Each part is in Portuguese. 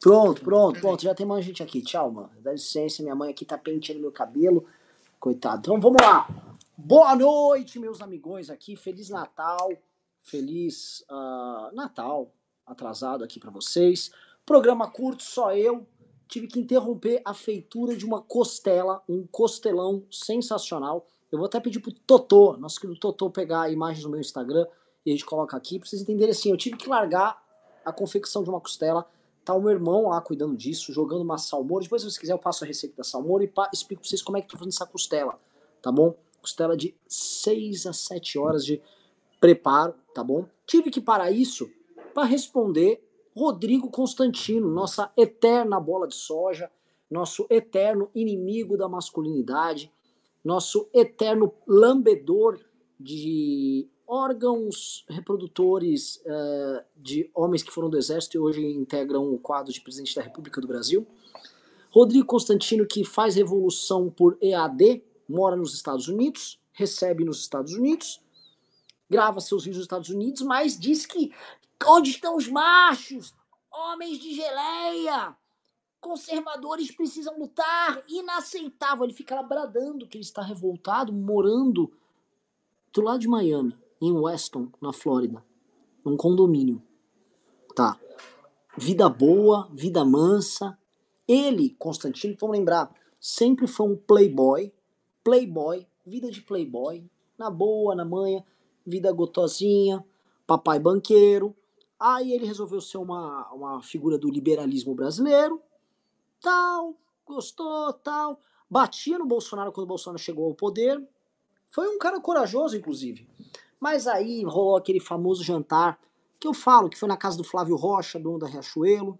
Pronto, pronto, pronto. Já tem mais gente aqui. Tchau, mano. Dá licença, minha mãe aqui tá penteando meu cabelo. Coitado. Então vamos lá. Boa noite, meus amigões aqui. Feliz Natal. Feliz uh, Natal atrasado aqui para vocês. Programa curto, só eu. Tive que interromper a feitura de uma costela, um costelão sensacional. Eu vou até pedir pro Totô, nosso querido Totô, pegar imagens no meu Instagram e a gente coloca aqui pra vocês entenderem assim. Eu tive que largar a confecção de uma costela Tá o meu irmão lá cuidando disso, jogando uma salmoura. Depois, se você quiser, eu passo a receita da salmoura e explico pra vocês como é que tô fazendo essa costela, tá bom? Costela de 6 a 7 horas de preparo, tá bom? Tive que parar isso para responder Rodrigo Constantino, nossa eterna bola de soja, nosso eterno inimigo da masculinidade, nosso eterno lambedor de órgãos reprodutores uh, de homens que foram do Exército e hoje integram o quadro de presidente da República do Brasil. Rodrigo Constantino, que faz revolução por EAD, mora nos Estados Unidos, recebe nos Estados Unidos, grava seus vídeos nos Estados Unidos, mas diz que onde estão os machos? Homens de geleia! Conservadores precisam lutar! Inaceitável! Ele fica lá bradando que ele está revoltado, morando do lado de Miami em Weston, na Flórida, num condomínio. Tá. Vida boa, vida mansa. Ele, Constantino, vamos lembrar, sempre foi um playboy, playboy, vida de playboy, na boa, na manha, vida gotosinha, papai banqueiro. Aí ele resolveu ser uma, uma figura do liberalismo brasileiro, tal, gostou, tal. Batia no Bolsonaro quando o Bolsonaro chegou ao poder. Foi um cara corajoso, inclusive. Mas aí rolou aquele famoso jantar que eu falo, que foi na casa do Flávio Rocha, dono da Riachuelo.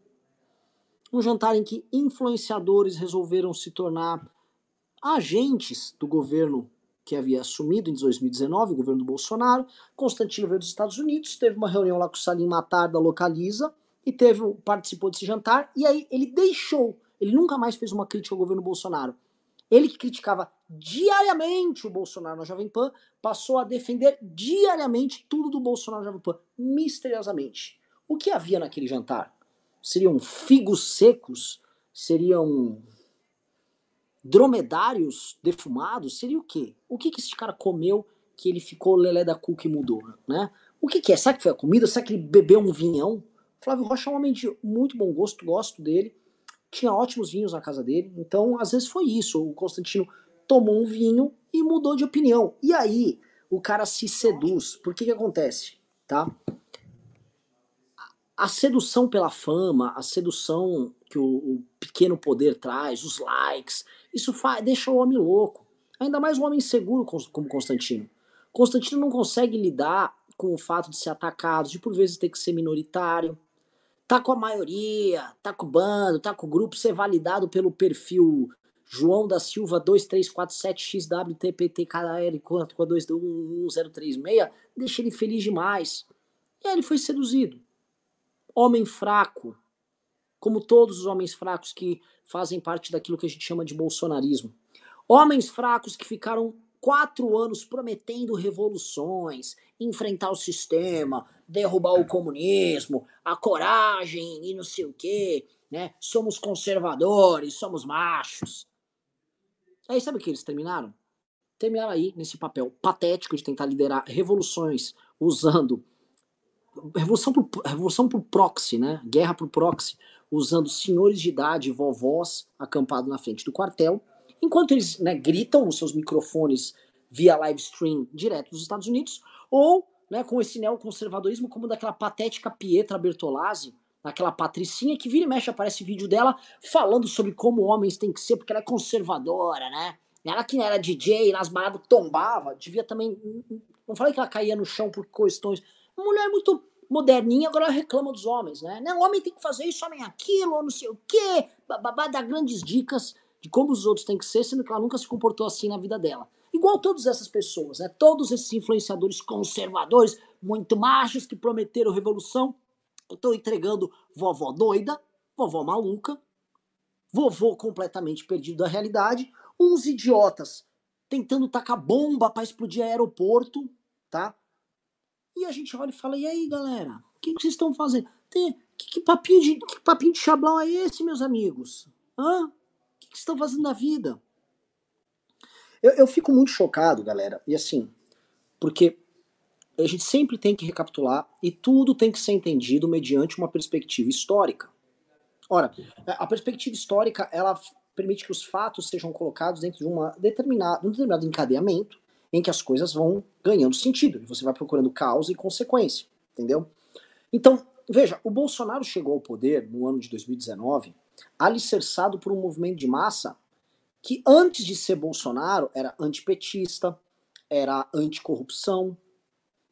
Um jantar em que influenciadores resolveram se tornar agentes do governo que havia assumido em 2019, o governo do Bolsonaro. Constantino veio dos Estados Unidos, teve uma reunião lá com o Salim Matar da Localiza e teve participou desse jantar e aí ele deixou, ele nunca mais fez uma crítica ao governo Bolsonaro. Ele que criticava diariamente o Bolsonaro na Jovem Pan, passou a defender diariamente tudo do Bolsonaro na Jovem Pan, misteriosamente. O que havia naquele jantar? Seriam figos secos? Seriam dromedários defumados? Seria o quê? O que, que esse cara comeu que ele ficou lelé da cuca e mudou, né? O que, que é? Será que foi a comida? Será que ele bebeu um vinhão? Flávio Rocha é um homem de muito bom gosto, gosto dele. Tinha ótimos vinhos na casa dele. Então, às vezes foi isso. O Constantino tomou um vinho e mudou de opinião. E aí o cara se seduz. Por que que acontece? Tá? A sedução pela fama, a sedução que o, o pequeno poder traz, os likes, isso faz, deixa o homem louco. Ainda mais um homem seguro como Constantino. Constantino não consegue lidar com o fato de ser atacado, de por vezes ter que ser minoritário. Tá com a maioria, tá com o bando, tá com o grupo, ser validado pelo perfil João da Silva 2347XWTPTKL 4221036, deixa ele feliz demais. E aí ele foi seduzido. Homem fraco, como todos os homens fracos que fazem parte daquilo que a gente chama de bolsonarismo. Homens fracos que ficaram quatro anos prometendo revoluções, enfrentar o sistema, derrubar o comunismo, a coragem e não sei o quê, né? Somos conservadores, somos machos. Aí sabe o que eles terminaram? Terminaram aí nesse papel patético de tentar liderar revoluções usando revolução por, revolução por proxy, né? Guerra por proxy, usando senhores de idade, vovós acampados na frente do quartel, enquanto eles né, gritam nos seus microfones via live stream direto dos Estados Unidos, ou né, com esse neoconservadorismo como daquela patética Pietra Bertolazzi, aquela patricinha que vira e mexe aparece vídeo dela falando sobre como homens têm que ser, porque ela é conservadora, né? Ela que era DJ, nas baladas tombava, devia também. Não falei que ela caía no chão por questões. Uma mulher muito moderninha, agora ela reclama dos homens, né? Não, homem tem que fazer isso, homem aquilo, ou não sei o quê. Babá dá grandes dicas de como os outros têm que ser, sendo que ela nunca se comportou assim na vida dela. Igual todas essas pessoas, né? Todos esses influenciadores conservadores, muito machos, que prometeram revolução, Estou entregando vovó doida, vovó maluca, vovô completamente perdido da realidade, uns idiotas tentando tacar bomba para explodir aeroporto, tá? E a gente olha e fala: e aí, galera? O que, vocês estão fazendo? tem. Que, que, papinho, de, que papinho de chablão é esse, meus amigos? Hã? O que, que vocês estão fazendo na vida? Eu, eu fico muito chocado, galera. E assim, porque a gente sempre tem que recapitular e tudo tem que ser entendido mediante uma perspectiva histórica. Ora, a perspectiva histórica ela permite que os fatos sejam colocados dentro de uma determinada, um determinado encadeamento em que as coisas vão ganhando sentido e você vai procurando causa e consequência, entendeu? Então, veja, o Bolsonaro chegou ao poder no ano de 2019 alicerçado por um movimento de massa que antes de ser Bolsonaro era antipetista, era anticorrupção,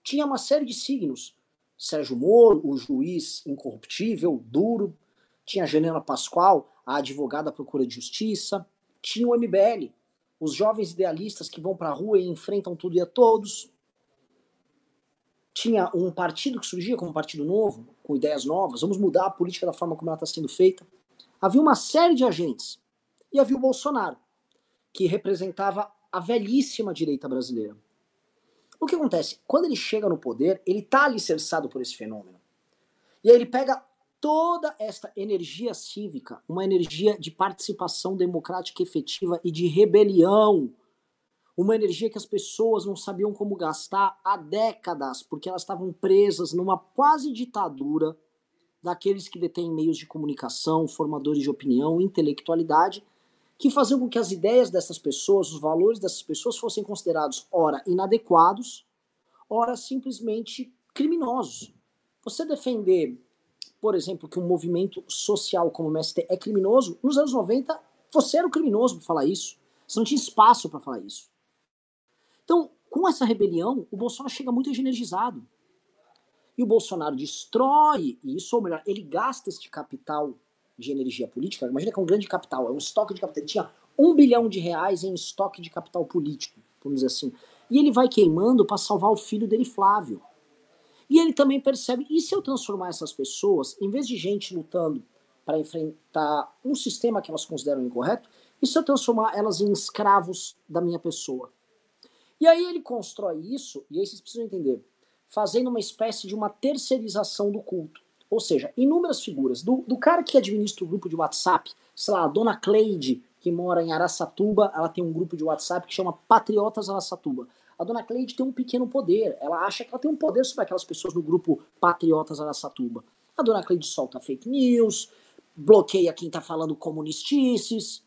tinha uma série de signos. Sérgio Moro, o juiz incorruptível, duro, tinha a Janela Pascoal, a advogada à procura de justiça, tinha o MBL, os jovens idealistas que vão para a rua e enfrentam tudo e a todos. Tinha um partido que surgia como um partido novo, com ideias novas, vamos mudar a política da forma como ela está sendo feita. Havia uma série de agentes. E havia o Bolsonaro, que representava a velhíssima direita brasileira. O que acontece? Quando ele chega no poder, ele está alicerçado por esse fenômeno. E aí ele pega toda esta energia cívica, uma energia de participação democrática efetiva e de rebelião, uma energia que as pessoas não sabiam como gastar há décadas, porque elas estavam presas numa quase ditadura daqueles que detêm meios de comunicação, formadores de opinião, intelectualidade, que faziam com que as ideias dessas pessoas, os valores dessas pessoas fossem considerados, ora, inadequados, ora, simplesmente criminosos. Você defender, por exemplo, que um movimento social como o MST é criminoso, nos anos 90 você era o criminoso para falar isso. Você não tinha espaço para falar isso. Então, com essa rebelião, o Bolsonaro chega muito energizado. E o Bolsonaro destrói isso, ou melhor, ele gasta este capital de energia política, imagina que é um grande capital, é um estoque de capital. Ele tinha um bilhão de reais em estoque de capital político, vamos dizer assim. E ele vai queimando para salvar o filho dele, Flávio. E ele também percebe, e se eu transformar essas pessoas, em vez de gente lutando para enfrentar um sistema que elas consideram incorreto, e se eu transformar elas em escravos da minha pessoa? E aí ele constrói isso, e aí vocês precisam entender, fazendo uma espécie de uma terceirização do culto. Ou seja, inúmeras figuras. Do, do cara que administra o grupo de WhatsApp, sei lá, a dona Cleide, que mora em Araçatuba, ela tem um grupo de WhatsApp que chama Patriotas Araçatuba. A dona Cleide tem um pequeno poder. Ela acha que ela tem um poder sobre aquelas pessoas no grupo Patriotas Araçatuba. A dona Cleide solta fake news, bloqueia quem tá falando comunistices.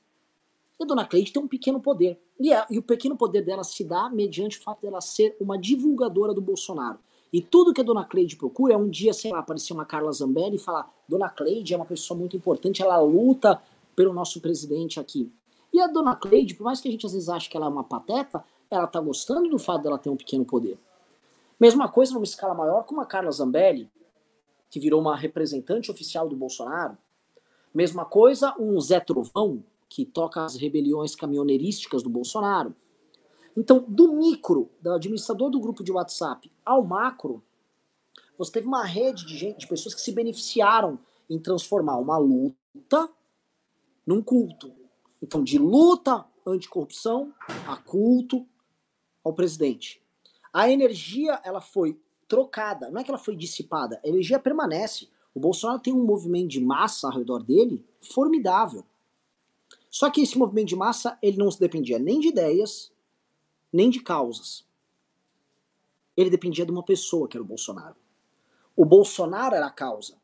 E a dona Cleide tem um pequeno poder. E, a, e o pequeno poder dela se dá mediante o fato dela ser uma divulgadora do Bolsonaro. E tudo que a dona Cleide procura é um dia, sei lá, aparecer uma Carla Zambelli e falar: Dona Cleide é uma pessoa muito importante, ela luta pelo nosso presidente aqui. E a dona Cleide, por mais que a gente às vezes ache que ela é uma pateta, ela tá gostando do fato dela ter um pequeno poder. Mesma coisa numa escala maior com a Carla Zambelli, que virou uma representante oficial do Bolsonaro. Mesma coisa um Zé Trovão, que toca as rebeliões caminhoneirísticas do Bolsonaro. Então, do micro, do administrador do grupo de WhatsApp, ao macro, você teve uma rede de gente, de pessoas que se beneficiaram em transformar uma luta num culto. Então, de luta anticorrupção a culto ao presidente. A energia, ela foi trocada, não é que ela foi dissipada, a energia permanece. O Bolsonaro tem um movimento de massa ao redor dele formidável. Só que esse movimento de massa, ele não dependia nem de ideias, nem de causas. Ele dependia de uma pessoa, que era o Bolsonaro. O Bolsonaro era a causa.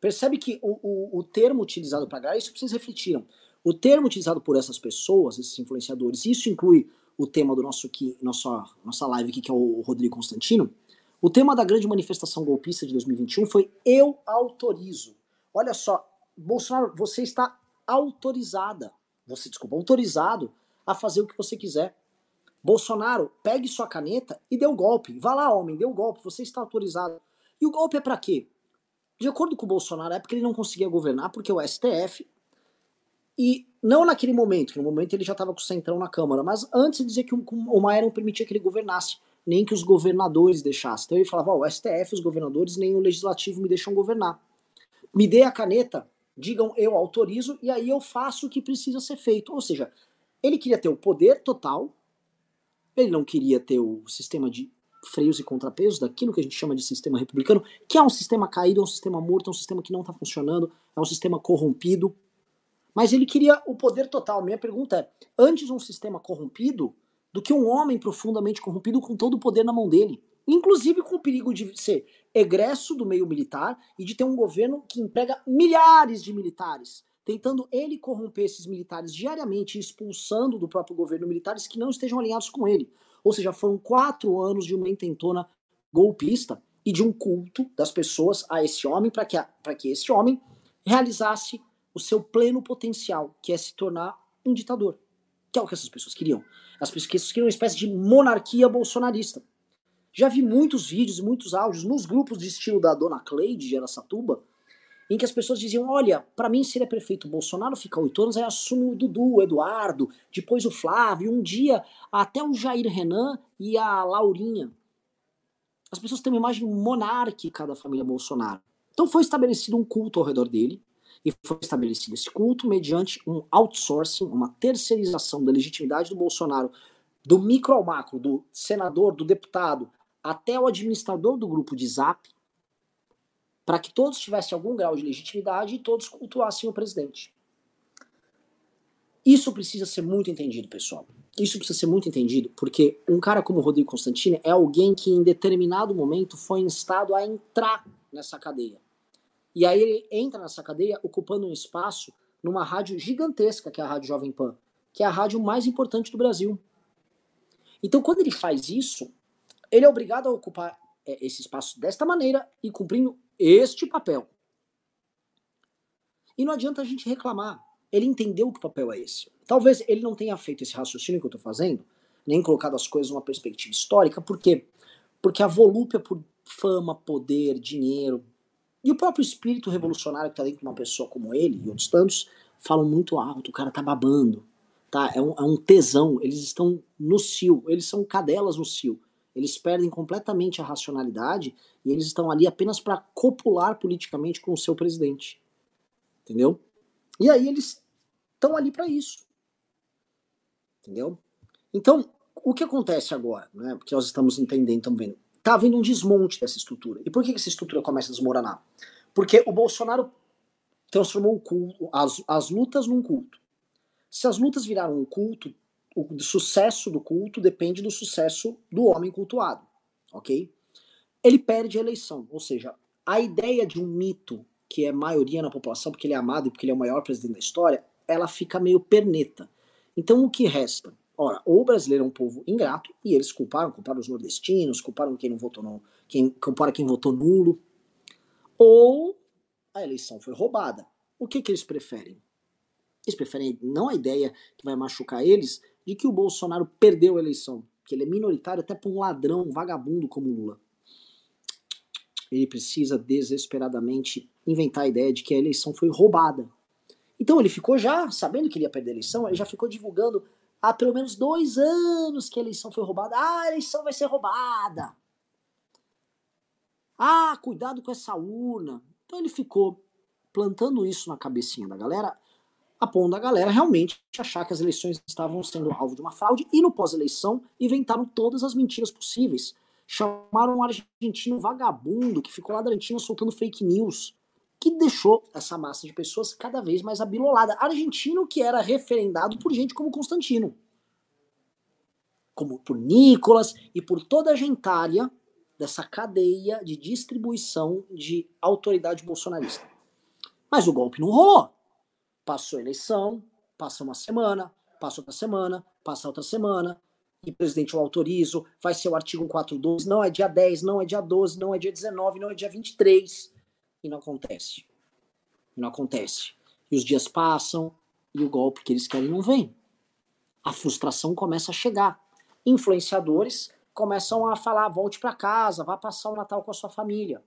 Percebe que o, o, o termo utilizado para galera, isso vocês refletiram. O termo utilizado por essas pessoas, esses influenciadores, isso inclui o tema do nosso aqui, nossa, nossa live aqui, que é o Rodrigo Constantino. O tema da grande manifestação golpista de 2021 foi Eu autorizo. Olha só, Bolsonaro, você está autorizada, você, desculpa, autorizado a fazer o que você quiser. Bolsonaro, pegue sua caneta e dê o um golpe. Vá lá, homem, dê o um golpe, você está autorizado. E o golpe é para quê? De acordo com o Bolsonaro, é porque ele não conseguia governar, porque o STF. E não naquele momento, que no momento ele já estava com o centrão na Câmara, mas antes de dizer que o Maia não permitia que ele governasse, nem que os governadores deixassem. Então ele falava: oh, o STF, os governadores, nem o legislativo me deixam governar. Me dê a caneta, digam eu autorizo, e aí eu faço o que precisa ser feito. Ou seja, ele queria ter o poder total ele não queria ter o sistema de freios e contrapesos daquilo que a gente chama de sistema republicano, que é um sistema caído, é um sistema morto, é um sistema que não está funcionando, é um sistema corrompido. Mas ele queria o poder total. Minha pergunta é: antes um sistema corrompido do que um homem profundamente corrompido com todo o poder na mão dele? Inclusive com o perigo de ser egresso do meio militar e de ter um governo que emprega milhares de militares, tentando ele corromper esses militares diariamente, expulsando do próprio governo militares que não estejam alinhados com ele. Ou seja, foram quatro anos de uma intentona golpista e de um culto das pessoas a esse homem para que, que esse homem realizasse o seu pleno potencial, que é se tornar um ditador. Que é o que essas pessoas queriam. As pessoas queriam uma espécie de monarquia bolsonarista. Já vi muitos vídeos e muitos áudios nos grupos de estilo da dona Cleide de Aracatuba, em que as pessoas diziam: olha, para mim seria prefeito Bolsonaro ficar oito anos, aí assume o Dudu, o Eduardo, depois o Flávio, um dia até o Jair Renan e a Laurinha. As pessoas têm uma imagem monárquica da família Bolsonaro. Então foi estabelecido um culto ao redor dele, e foi estabelecido esse culto mediante um outsourcing, uma terceirização da legitimidade do Bolsonaro, do micro ao macro, do senador, do deputado, até o administrador do grupo de Zap, para que todos tivessem algum grau de legitimidade e todos cultuassem o presidente. Isso precisa ser muito entendido, pessoal. Isso precisa ser muito entendido, porque um cara como Rodrigo Constantini é alguém que em determinado momento foi instado a entrar nessa cadeia. E aí ele entra nessa cadeia ocupando um espaço numa rádio gigantesca, que é a Rádio Jovem Pan, que é a rádio mais importante do Brasil. Então, quando ele faz isso, ele é obrigado a ocupar é, esse espaço desta maneira e cumprindo este papel. E não adianta a gente reclamar. Ele entendeu que o papel é esse. Talvez ele não tenha feito esse raciocínio que eu estou fazendo, nem colocado as coisas numa perspectiva histórica, por quê? Porque a volúpia por fama, poder, dinheiro e o próprio espírito revolucionário que está dentro de uma pessoa como ele e outros tantos falam muito alto, o cara tá babando, tá? É um, é um tesão, eles estão no cio, eles são cadelas no cio. Eles perdem completamente a racionalidade e eles estão ali apenas para copular politicamente com o seu presidente. Entendeu? E aí eles estão ali para isso. Entendeu? Então, o que acontece agora, né? Porque nós estamos entendendo também. Tá havendo um desmonte dessa estrutura. E por que essa estrutura começa a desmoronar? Porque o Bolsonaro transformou o culto, as, as lutas num culto. Se as lutas viraram um culto, o sucesso do culto depende do sucesso do homem cultuado, ok? Ele perde a eleição, ou seja, a ideia de um mito que é maioria na população, porque ele é amado e porque ele é o maior presidente da história, ela fica meio perneta. Então o que resta? Ora, ou o brasileiro é um povo ingrato, e eles culparam, culparam os nordestinos, culparam quem não votou no, quem, culparam quem votou nulo, ou a eleição foi roubada. O que, que eles preferem? Eles preferem não a ideia que vai machucar eles, de que o Bolsonaro perdeu a eleição, que ele é minoritário até para um ladrão, um vagabundo como Lula. Ele precisa desesperadamente inventar a ideia de que a eleição foi roubada. Então ele ficou já, sabendo que ele ia perder a eleição, ele já ficou divulgando há pelo menos dois anos que a eleição foi roubada. Ah, a eleição vai ser roubada. Ah, cuidado com essa urna. Então ele ficou plantando isso na cabecinha da galera a ponto da galera realmente achar que as eleições estavam sendo alvo de uma fraude e no pós-eleição inventaram todas as mentiras possíveis. Chamaram um argentino vagabundo que ficou Argentina soltando fake news, que deixou essa massa de pessoas cada vez mais abilolada. Argentino que era referendado por gente como Constantino, como por Nicolas e por toda a gentalha dessa cadeia de distribuição de autoridade bolsonarista. Mas o golpe não rolou. Passou a eleição, passa uma semana, passa outra semana, passa outra semana, e presidente eu autorizo, vai ser o artigo 142, não é dia 10, não é dia 12, não é dia 19, não é dia 23. E não acontece. Não acontece. E os dias passam e o golpe que eles querem não vem. A frustração começa a chegar. Influenciadores começam a falar: volte para casa, vá passar o Natal com a sua família.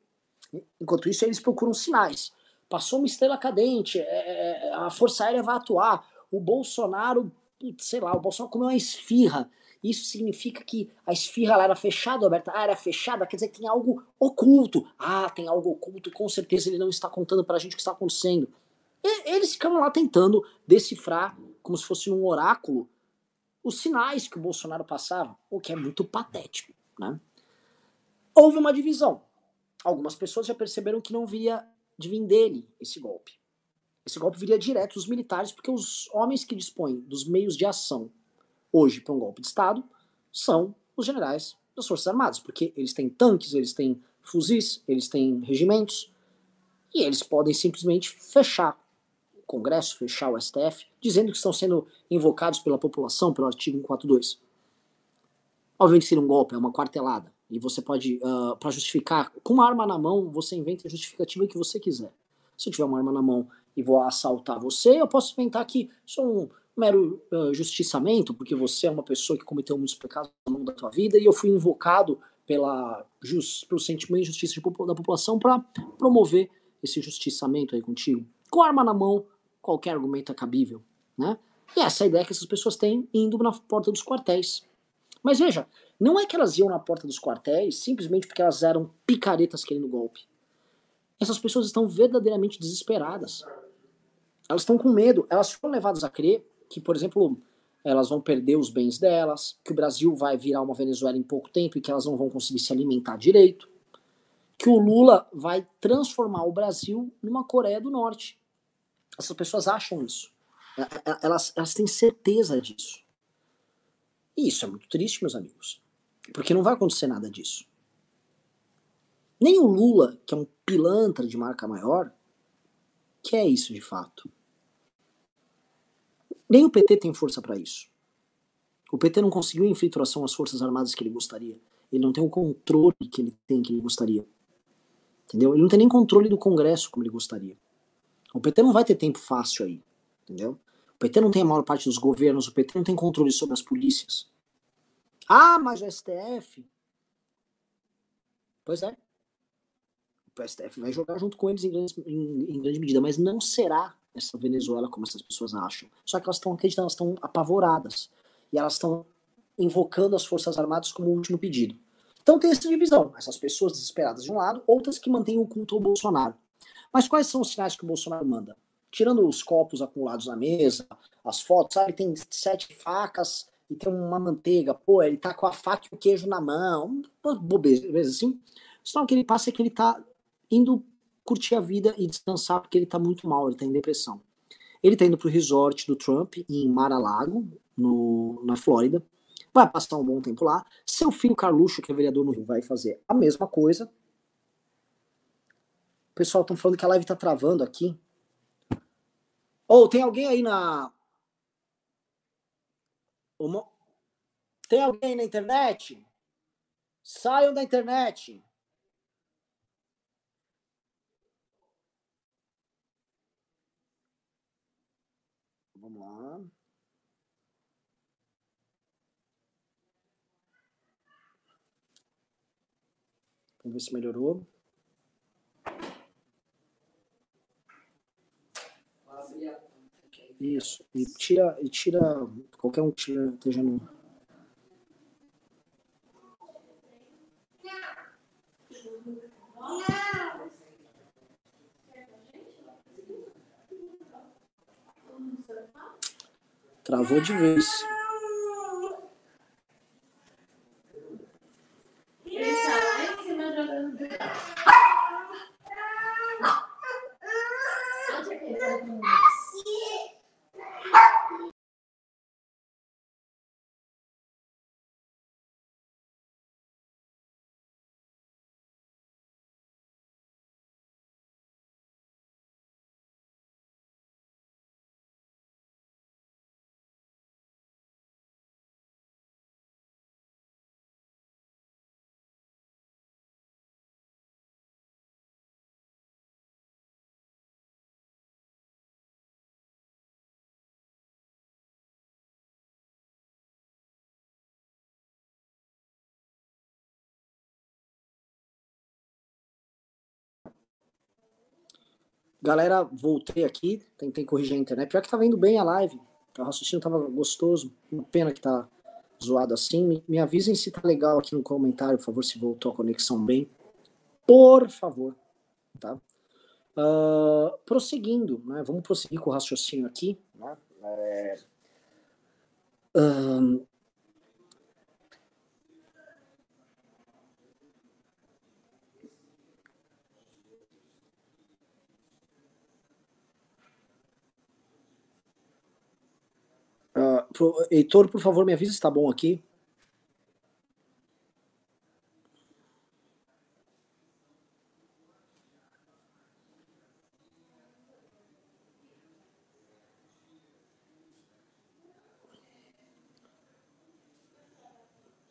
Enquanto isso, eles procuram sinais passou uma estrela cadente, é, é, é, a Força Aérea vai atuar, o Bolsonaro, sei lá, o Bolsonaro comeu uma esfirra. Isso significa que a esfirra lá era fechada aberta? Ah, era fechada, quer dizer que tem algo oculto. Ah, tem algo oculto, com certeza ele não está contando pra gente o que está acontecendo. E, eles ficam lá tentando decifrar, como se fosse um oráculo, os sinais que o Bolsonaro passava, o que é muito patético, né? houve uma divisão. Algumas pessoas já perceberam que não viria de vir dele esse golpe. Esse golpe viria direto dos militares, porque os homens que dispõem dos meios de ação hoje para um golpe de Estado são os generais das Forças Armadas, porque eles têm tanques, eles têm fuzis, eles têm regimentos, e eles podem simplesmente fechar o Congresso, fechar o STF, dizendo que estão sendo invocados pela população pelo artigo 142. Obviamente seria um golpe, é uma quartelada. E você pode, uh, para justificar, com uma arma na mão, você inventa a justificativa que você quiser. Se eu tiver uma arma na mão e vou assaltar você, eu posso inventar que sou um mero uh, justiçamento, porque você é uma pessoa que cometeu muitos pecados ao longo da tua vida e eu fui invocado pela just, pelo sentimento de justiça de, da população para promover esse justiçamento aí contigo. Com arma na mão, qualquer argumento é cabível, né? E essa é a ideia que essas pessoas têm indo na porta dos quartéis. Mas veja, não é que elas iam na porta dos quartéis simplesmente porque elas eram picaretas querendo golpe. Essas pessoas estão verdadeiramente desesperadas. Elas estão com medo. Elas foram levadas a crer que, por exemplo, elas vão perder os bens delas, que o Brasil vai virar uma Venezuela em pouco tempo e que elas não vão conseguir se alimentar direito, que o Lula vai transformar o Brasil numa Coreia do Norte. Essas pessoas acham isso. É, é, elas, elas têm certeza disso. E isso é muito triste, meus amigos. Porque não vai acontecer nada disso. Nem o Lula, que é um pilantra de marca maior, quer isso de fato. Nem o PT tem força para isso. O PT não conseguiu infiltração às Forças Armadas que ele gostaria. Ele não tem o controle que ele tem que ele gostaria. Entendeu? Ele não tem nem controle do Congresso como ele gostaria. O PT não vai ter tempo fácil aí. Entendeu? PT não tem a maior parte dos governos, o PT não tem controle sobre as polícias. Ah, mas o STF. Pois é. O STF vai jogar junto com eles em grande, em, em grande medida, mas não será essa Venezuela como essas pessoas acham. Só que elas estão acreditando, elas estão apavoradas. E elas estão invocando as Forças Armadas como último pedido. Então tem essa divisão. Essas pessoas desesperadas de um lado, outras que mantêm o culto ao Bolsonaro. Mas quais são os sinais que o Bolsonaro manda? Tirando os copos acumulados na mesa, as fotos, sabe? Tem sete facas e tem uma manteiga. Pô, ele tá com a faca e o queijo na mão. Bobeza assim. O que ele passa é que ele tá indo curtir a vida e descansar porque ele tá muito mal, ele tá em depressão. Ele tá indo pro resort do Trump em Mar-a-Lago, na Flórida. Vai passar um bom tempo lá. Seu filho Carluxo, que é vereador no Rio, vai fazer a mesma coisa. O pessoal estão falando que a live tá travando aqui. Ou oh, tem alguém aí na. Uma... Tem alguém na internet? Saiam da internet. Vamos lá. Vamos ver se melhorou. Isso. E tira, e tira. Qualquer um tira, esteja no. Travou de vez. Ele tá lá em cima jogando. Galera, voltei aqui, tentei corrigir a internet. Pior que tava indo bem a live. O raciocínio tava gostoso. Uma pena que tá zoado assim. Me, me avisem se tá legal aqui no comentário, por favor, se voltou a conexão bem. Por favor. Tá? Uh, prosseguindo, né? Vamos prosseguir com o raciocínio aqui. Né? É, Pro, Heitor, por favor, me avisa se tá bom aqui.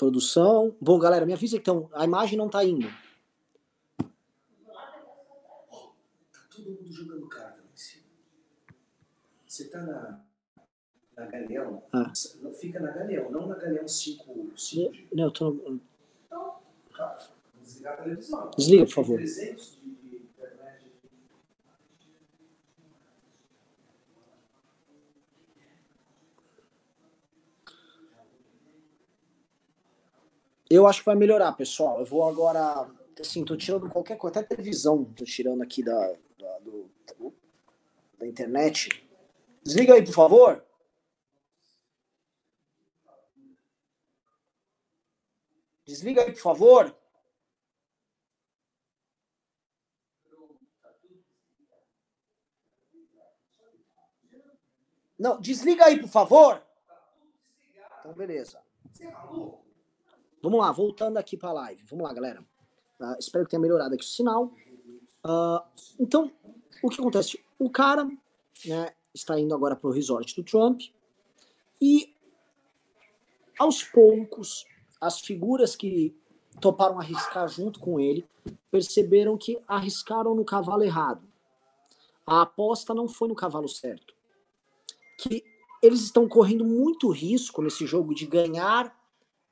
Produção. Bom, galera, me avisa então. A imagem não tá indo. Tá todo mundo jogando carta lá em cima. Você tá na, na Galeão? Ah. Fica na Galeão, não na Galeão 5, 5G. Não, eu tô no... Cara, vamos desligar a televisão. Desliga, por favor. 300 de de internet. Eu acho que vai melhorar, pessoal. Eu vou agora. Assim, tô tirando qualquer coisa, até televisão, tô tirando aqui da, da, do- da internet. Desliga aí, por favor. Desliga aí, por favor. Não, desliga aí, por favor. Então, beleza. Vamos lá, voltando aqui para a live. Vamos lá, galera. Ah, espero que tenha melhorado aqui o sinal. Ah, então, o que acontece? O cara né, está indo agora para o resort do Trump e, aos poucos, as figuras que toparam arriscar junto com ele perceberam que arriscaram no cavalo errado. A aposta não foi no cavalo certo. Que eles estão correndo muito risco nesse jogo de ganhar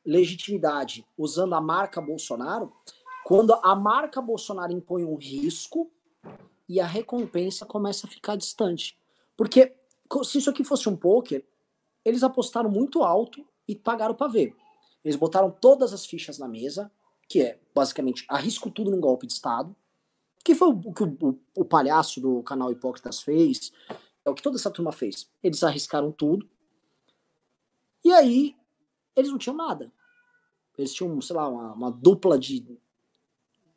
legitimidade usando a marca Bolsonaro, quando a marca Bolsonaro impõe um risco e a recompensa começa a ficar distante. Porque se isso aqui fosse um poker, eles apostaram muito alto e pagaram para ver. Eles botaram todas as fichas na mesa, que é basicamente arrisco tudo num golpe de Estado, que foi o que o, o- o palhaço do canal Hipócritas fez, é o que toda essa turma fez. Eles arriscaram tudo. E aí, eles não tinham nada. Eles tinham, sei lá, uma, uma dupla de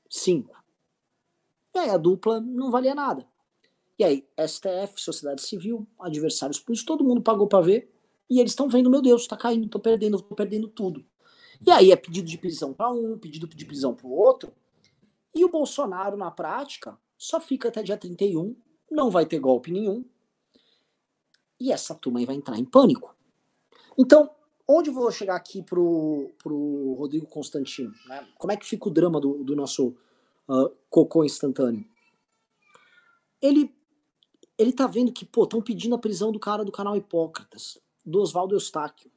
cinco. E aí a dupla não valia nada. E aí, STF, sociedade civil, adversários políticos, todo mundo pagou pra ver. E eles estão vendo, meu Deus, tá caindo, tô perdendo, tô perdendo tudo. E aí é pedido de prisão pra um, pedido de prisão pro outro. E o Bolsonaro, na prática, só fica até dia 31, não vai ter golpe nenhum. E essa turma aí vai entrar em pânico. Então, onde eu vou chegar aqui pro, pro Rodrigo Constantino? né? Como é que fica o drama do, do nosso ah, cocô instantâneo? Ele, ele tá vendo que, pô, estão pedindo a prisão do cara do canal Hipócritas, do Oswaldo Eustáquio.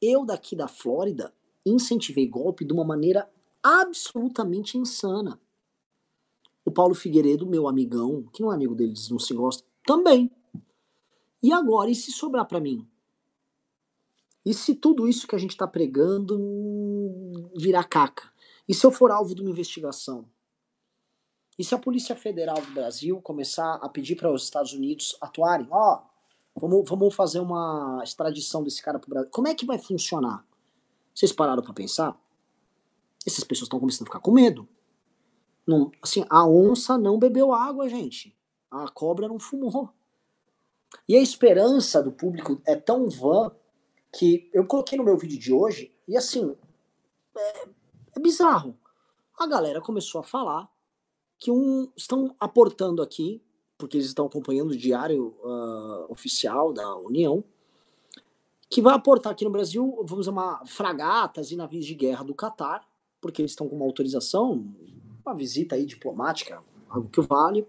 Eu, daqui da Flórida, incentivei golpe de uma maneira absolutamente insana. O Paulo Figueiredo, meu amigão, que não é amigo deles, não se gosta, também. E agora, e se sobrar pra mim? E se tudo isso que a gente está pregando virar caca? E se eu for alvo de uma investigação? E se a Polícia Federal do Brasil começar a pedir para os Estados Unidos atuarem? Ó, vamos, vamos fazer uma extradição desse cara para o Brasil. Como é que vai funcionar? Vocês pararam para pensar? Essas pessoas estão começando a ficar com medo. Não, assim, a onça não bebeu água, gente. A cobra não fumou. E a esperança do público é tão vã que eu coloquei no meu vídeo de hoje e assim é, é bizarro. A galera começou a falar que um, estão aportando aqui, porque eles estão acompanhando o diário ah, oficial da União, que vai aportar aqui no Brasil, vamos chamar fragatas e navios de guerra do Catar, porque eles estão com uma autorização, uma visita aí diplomática, algo que vale.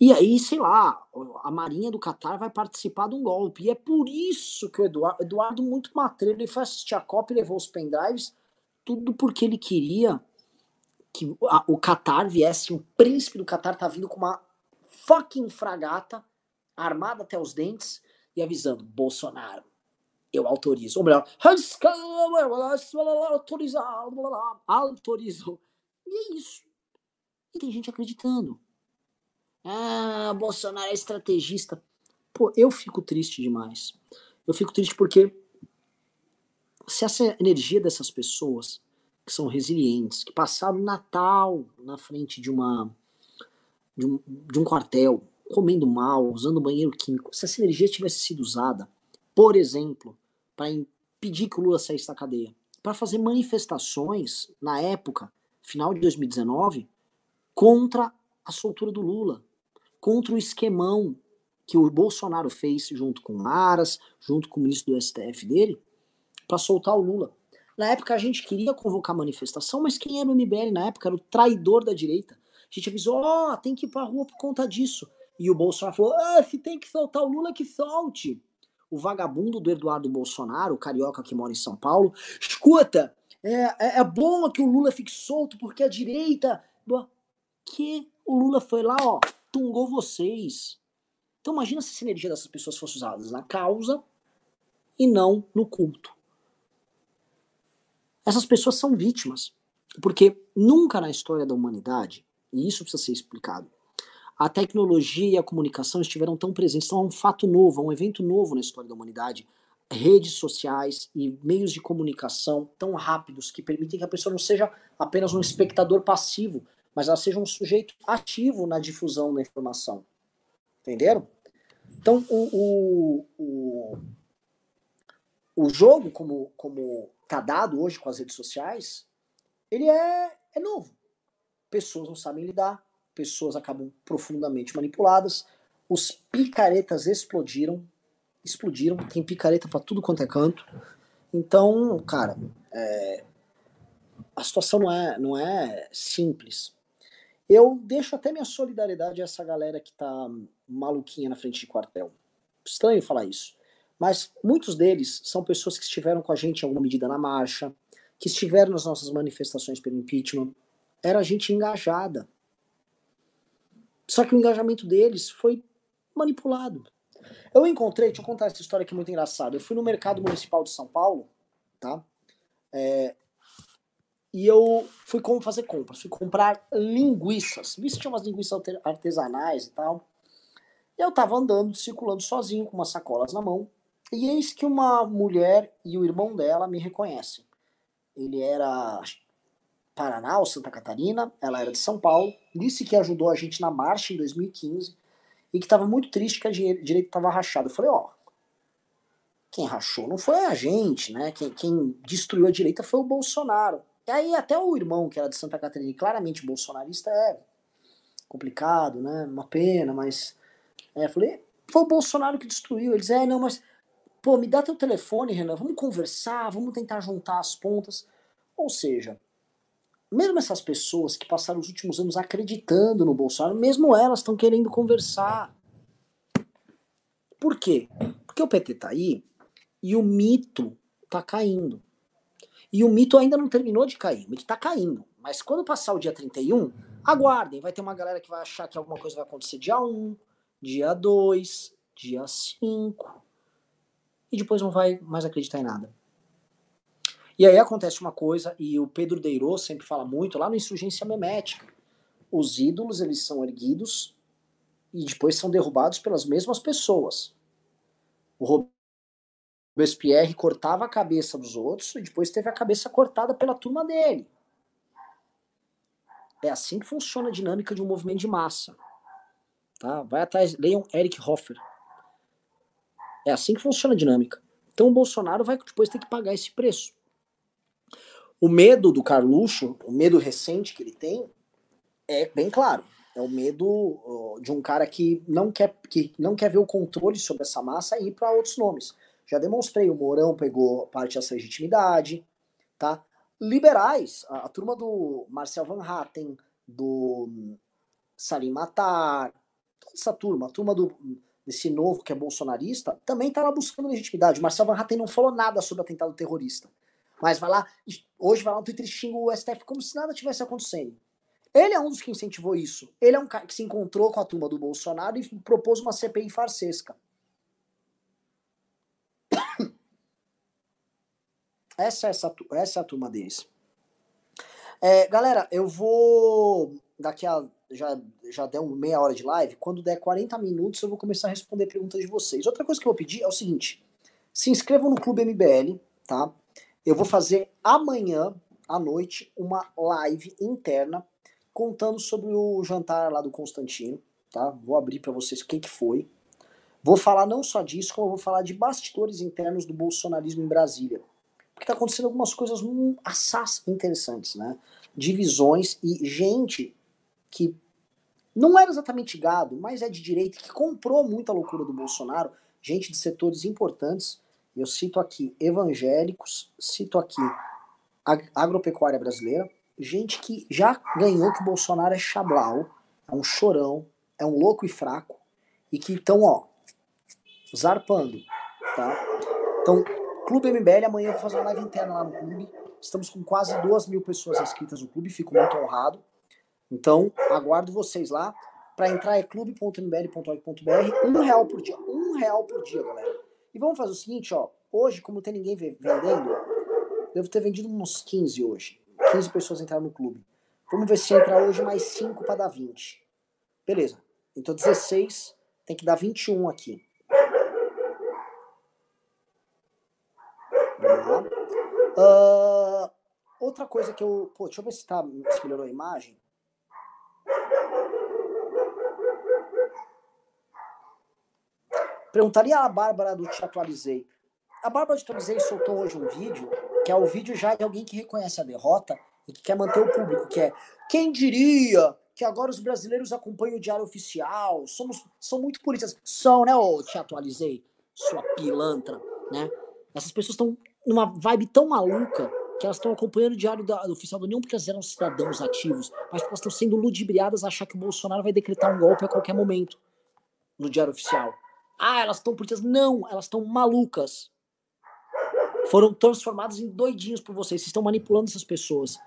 E aí, sei lá, a Marinha do Catar vai participar de um golpe. E é por isso que o Eduardo, Eduardo muito matreiro, ele foi assistir a Copa e levou os pendrives, tudo porque ele queria que a- o Catar viesse, o príncipe do Catar tá vindo com uma fucking fragata, armada até os dentes, e avisando, Bolsonaro, eu autorizo. Ou melhor, autorizar, autorizo. E é isso. E tem gente acreditando. Ah, Bolsonaro é estrategista. Pô, eu fico triste demais. Eu fico triste porque se essa energia dessas pessoas que são resilientes, que passaram Natal na frente de uma de um, de um quartel, comendo mal, usando banheiro químico, se essa energia tivesse sido usada por exemplo, para impedir que o Lula saísse da cadeia, para fazer manifestações na época, final de 2019, contra a soltura do Lula, contra o esquemão que o Bolsonaro fez junto com Aras, junto com o ministro do STF dele, para soltar o Lula. Na época a gente queria convocar manifestação, mas quem era o MBL na época era o traidor da direita. A gente avisou, ó, oh, tem que ir pra rua por conta disso. E o Bolsonaro falou, ah, se tem que soltar o Lula, que solte. O vagabundo do Eduardo Bolsonaro, o carioca que mora em São Paulo, escuta, é, é, é bom que o Lula fique solto, porque a direita... Que o Lula foi lá, ó, tungou vocês. Então imagina se essa energia dessas pessoas fosse usada na causa e não no culto. Essas pessoas são vítimas. Porque nunca na história da humanidade, e isso precisa ser explicado, a tecnologia e a comunicação estiveram tão presentes. Então é um fato novo, é um evento novo na história da humanidade. Redes sociais e meios de comunicação tão rápidos que permitem que a pessoa não seja apenas um espectador passivo, mas ela seja um sujeito ativo na difusão da informação. Entenderam? Então, o, o, o, o jogo, como, como tá dado hoje com as redes sociais, ele é, é novo. Pessoas não sabem lidar, pessoas acabam profundamente manipuladas, os picaretas explodiram, explodiram, tem picareta para tudo quanto é canto. Então, cara, é, a situação não é, não é simples. Eu deixo até minha solidariedade a essa galera que tá maluquinha na frente de quartel. Estranho falar isso. Mas muitos deles são pessoas que estiveram com a gente em alguma medida na marcha, que estiveram nas nossas manifestações pelo impeachment. Era gente engajada. Só que o engajamento deles foi manipulado. Eu encontrei, deixa eu contar essa história aqui muito engraçada. Eu fui no mercado municipal de São Paulo, tá? É, e eu fui como fazer compras, fui comprar linguiças. Vi se tinha umas linguiças artesanais e tal. E eu tava andando, circulando sozinho, com umas sacolas na mão. E eis que uma mulher e o irmão dela me reconhecem. Ele era Paraná ou Santa Catarina, ela era de São Paulo, disse que ajudou a gente na marcha em 2015 e que estava muito triste que a direita estava rachada. Eu falei, ó, quem rachou não foi a gente, né? Quem, quem destruiu a direita foi o Bolsonaro. E aí até o irmão, que era de Santa Catarina claramente bolsonarista, é complicado, né? Uma pena, mas... É, eu falei, foi o Bolsonaro que destruiu. Eles, é, não, mas pô, me dá teu telefone, Renan, vamos conversar, vamos tentar juntar as pontas. Ou seja, mesmo essas pessoas que passaram os últimos anos acreditando no Bolsonaro, mesmo elas estão querendo conversar. Por quê? Porque o PT tá aí e o mito tá caindo. E o mito ainda não terminou de cair, o mito tá caindo. Mas quando passar o dia 31, aguardem, vai ter uma galera que vai achar que alguma coisa vai acontecer dia 1, dia 2, dia 5, e depois não vai mais acreditar em nada. E aí acontece uma coisa, e o Pedro Deirô sempre fala muito, lá no Insurgência Memética, os ídolos eles são erguidos e depois são derrubados pelas mesmas pessoas. O Robespierre cortava a cabeça dos outros e depois teve a cabeça cortada pela turma dele. É assim que funciona a dinâmica de um movimento de massa. Tá? Vai atrás, leiam Eric Hoffer. É assim que funciona a dinâmica. Então o Bolsonaro vai depois ter que pagar esse preço. O medo do Carluxo, o medo recente que ele tem, é bem claro. É o medo de um cara que não quer, que não quer ver o controle sobre essa massa e ir para outros nomes. Já demonstrei, o Mourão pegou parte dessa legitimidade, tá? Liberais, a, a turma do Marcel Van Hatten, do Salim Matar, toda essa turma, a turma do desse novo que é bolsonarista, também está lá buscando legitimidade. O Marcel Van Hatten não falou nada sobre o atentado terrorista. Mas vai lá, hoje vai lá no Twitter e xinga o STF como se nada tivesse acontecendo. Ele é um dos que incentivou isso. Ele é um cara que se encontrou com a turma do Bolsonaro e propôs uma CPI farsesca. Essa é, essa, essa é a turma deles. É, galera, eu vou. Daqui a já, já deu meia hora de live, quando der 40 minutos eu vou começar a responder perguntas de vocês. Outra coisa que eu vou pedir é o seguinte: se inscrevam no Clube MBL, tá? Eu vou fazer amanhã à noite uma live interna contando sobre o jantar lá do Constantino, tá? Vou abrir para vocês o que, que foi. Vou falar não só disso, como vou falar de bastidores internos do bolsonarismo em Brasília. Porque está acontecendo algumas coisas hum, assaz interessantes, né? Divisões e gente que não era exatamente gado, mas é de direita, que comprou muita loucura do Bolsonaro, gente de setores importantes. Eu cito aqui evangélicos, cito aqui agropecuária brasileira, gente que já ganhou que o Bolsonaro é chablau, é um chorão, é um louco e fraco, e que estão, ó, zarpando, tá? Então, Clube MBL, amanhã eu vou fazer uma live interna lá no clube. Estamos com quase duas mil pessoas inscritas no clube, fico muito honrado. Então, aguardo vocês lá. Para entrar é clube.mbl.org.br, um real por dia, um real por dia, galera. E vamos fazer o seguinte, ó. Hoje, como não tem ninguém vendendo, devo ter vendido uns 15 hoje. 15 pessoas entraram no clube. Vamos ver se entra hoje mais 5 para dar 20. Beleza. Então 16 tem que dar 21 aqui. Vamos lá. Uh, outra coisa que eu. Pô, deixa eu ver se, tá, se melhorou a imagem. Perguntaria a Bárbara do Te Atualizei. A Bárbara do Te Atualizei soltou hoje um vídeo, que é o vídeo já de alguém que reconhece a derrota e que quer manter o público, que é quem diria que agora os brasileiros acompanham o diário oficial, somos, são muito puristas. São, né, ô, te atualizei, sua pilantra, né? Essas pessoas estão numa vibe tão maluca que elas estão acompanhando o diário da, do oficial do União porque elas eram cidadãos ativos, mas elas estão sendo ludibriadas a achar que o Bolsonaro vai decretar um golpe a qualquer momento no diário oficial. Ah, elas estão puristas. Não, elas estão malucas. Foram transformadas em doidinhos por vocês. Vocês estão manipulando essas pessoas.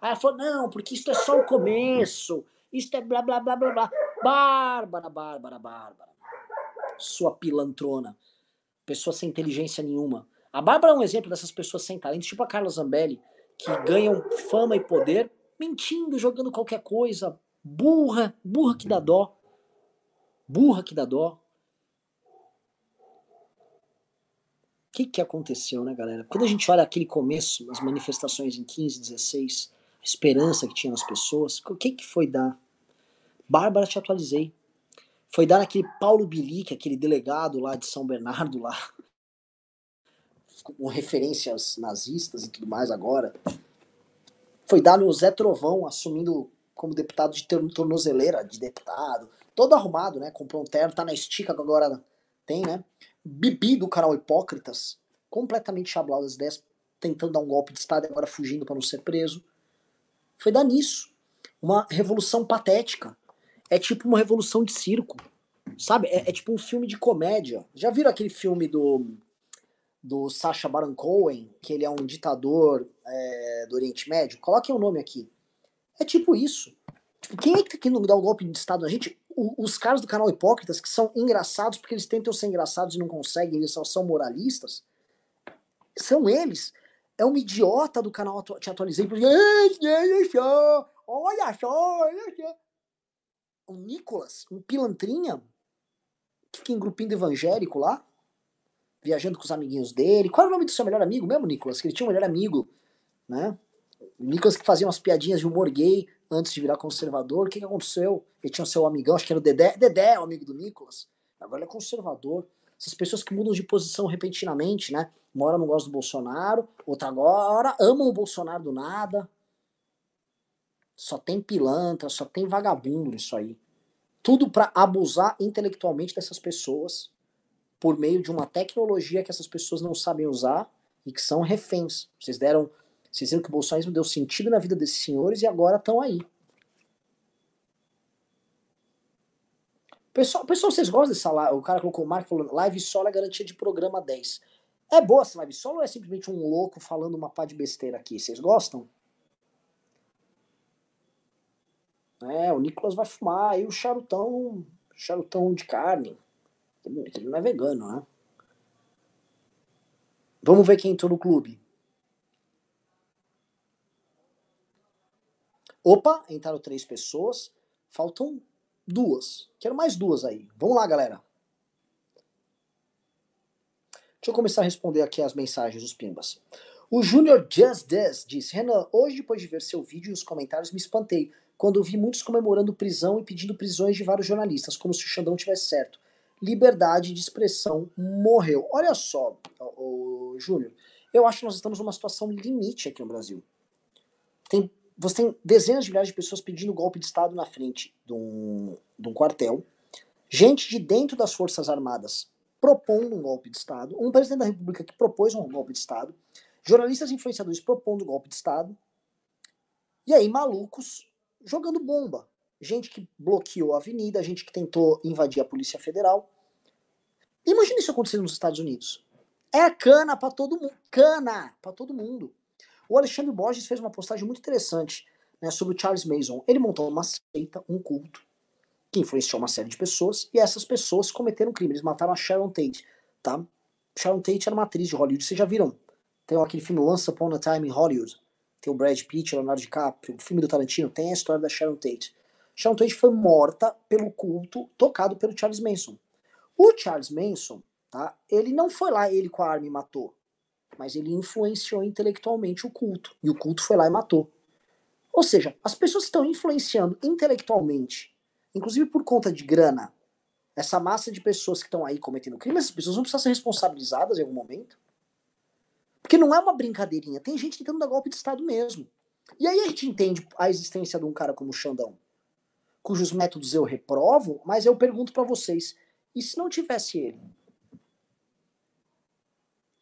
Aí ela falou, não, porque isso é só o começo. Isso é blá blá blá blá blá. Bárbara, Bárbara, Bárbara. Sua pilantrona. Pessoa sem inteligência nenhuma. A Bárbara é um exemplo dessas pessoas sem talento, tipo a Carla Zambelli, que ganham fama e poder mentindo, jogando qualquer coisa. Burra, burra que dá dó. Burra que dá dó. O que, que aconteceu, né, galera? Quando a gente olha aquele começo, as manifestações em 15, 16, a esperança que tinha nas pessoas. O que, que foi dar? Bárbara, te atualizei. Foi dar naquele Paulo Bilic, aquele delegado lá de São Bernardo, lá, com referências nazistas e tudo mais agora. Foi dar no Zé Trovão, assumindo como deputado de tornozeleira de deputado. Todo arrumado, né? Comprou um terno, tá na estica agora tem, né? Bibi do canal Hipócritas, completamente chablado das ideias, tentando dar um golpe de Estado e agora fugindo para não ser preso. Foi dar nisso. Uma revolução patética. É tipo uma revolução de circo. Sabe? É, é tipo um filme de comédia. Já viram aquele filme do, do Sacha Baron Cohen, que ele é um ditador é, do Oriente Médio? Coloquem o nome aqui. É tipo isso. Tipo, quem é que não dá o um golpe de Estado na gente? Os caras do canal Hipócritas, que são engraçados porque eles tentam ser engraçados e não conseguem, eles só são moralistas. São eles é um idiota do canal Te Atualizei. Porque, olha só, olha só. O Nicolas, um pilantrinha, que fica em grupinho evangélico lá, viajando com os amiguinhos dele. Qual é o nome do seu melhor amigo mesmo, Nicolas? Que ele tinha um melhor amigo, né? O Nicolas que fazia umas piadinhas de humor gay antes de virar conservador. O que, que aconteceu? Ele tinha seu amigão, acho que era o Dedé. Dedé é o amigo do Nicolas. Agora ele é conservador. Essas pessoas que mudam de posição repentinamente, né? Uma hora não gosta do Bolsonaro, outra agora amam o Bolsonaro do nada. Só tem pilantra, só tem vagabundo nisso aí. Tudo para abusar intelectualmente dessas pessoas por meio de uma tecnologia que essas pessoas não sabem usar e que são reféns. Vocês deram, vocês viram que o bolsonarismo deu sentido na vida desses senhores e agora estão aí. Pessoal, pessoal, vocês gostam dessa live? O cara colocou o Marco falando live solo é garantia de programa 10. É boa essa live solo ou é simplesmente um louco falando uma pá de besteira aqui? Vocês gostam? É, o Nicolas vai fumar, e o charutão, charutão de carne. Ele não é vegano, né? Vamos ver quem entrou no clube. Opa, entraram três pessoas. Faltam duas. Quero mais duas aí. Vamos lá, galera. Deixa eu começar a responder aqui as mensagens dos Pimbas. O Junior Just This diz: Renan, hoje depois de ver seu vídeo e os comentários, me espantei quando vi muitos comemorando prisão e pedindo prisões de vários jornalistas, como se o Xandão tivesse certo. liberdade de expressão morreu. Olha só, o, Júnior, eu acho que nós estamos numa situação limite aqui no Brasil. Tem, você tem dezenas de milhares de pessoas pedindo golpe de Estado na frente de um, de um quartel, gente de dentro das Forças Armadas propondo um golpe de Estado, um presidente da República que propôs um golpe de Estado, jornalistas influenciadores propondo um golpe de Estado, e aí malucos jogando bomba. Gente que bloqueou a avenida, gente que tentou invadir a Polícia Federal. Imagina isso acontecendo nos Estados Unidos. É cana para todo mundo. Cana para todo mundo. O Alexandre Borges fez uma postagem muito interessante né, sobre o Charles Mason. Ele montou uma seita, um culto, que influenciou uma série de pessoas, e essas pessoas cometeram crime. Eles mataram a Sharon Tate, tá? Sharon Tate era uma atriz de Hollywood, vocês já viram? Tem aquele filme Once Upon a Time in Hollywood, tem o Brad Pitt, Leonardo DiCaprio, o filme do Tarantino, tem a história da Sharon Tate. Sharon Tate foi morta pelo culto tocado pelo Charles Manson. O Charles Manson, tá? Ele não foi lá, ele com a arma e matou. Mas ele influenciou intelectualmente o culto. E o culto foi lá e matou. Ou seja, as pessoas estão influenciando intelectualmente, inclusive por conta de grana, essa massa de pessoas que estão aí cometendo crime, essas pessoas vão precisar ser responsabilizadas em algum momento. Porque não é uma brincadeirinha. Tem gente tentando dar golpe de Estado mesmo. E aí a gente entende a existência de um cara como o Xandão, cujos métodos eu reprovo, mas eu pergunto para vocês, e se não tivesse ele?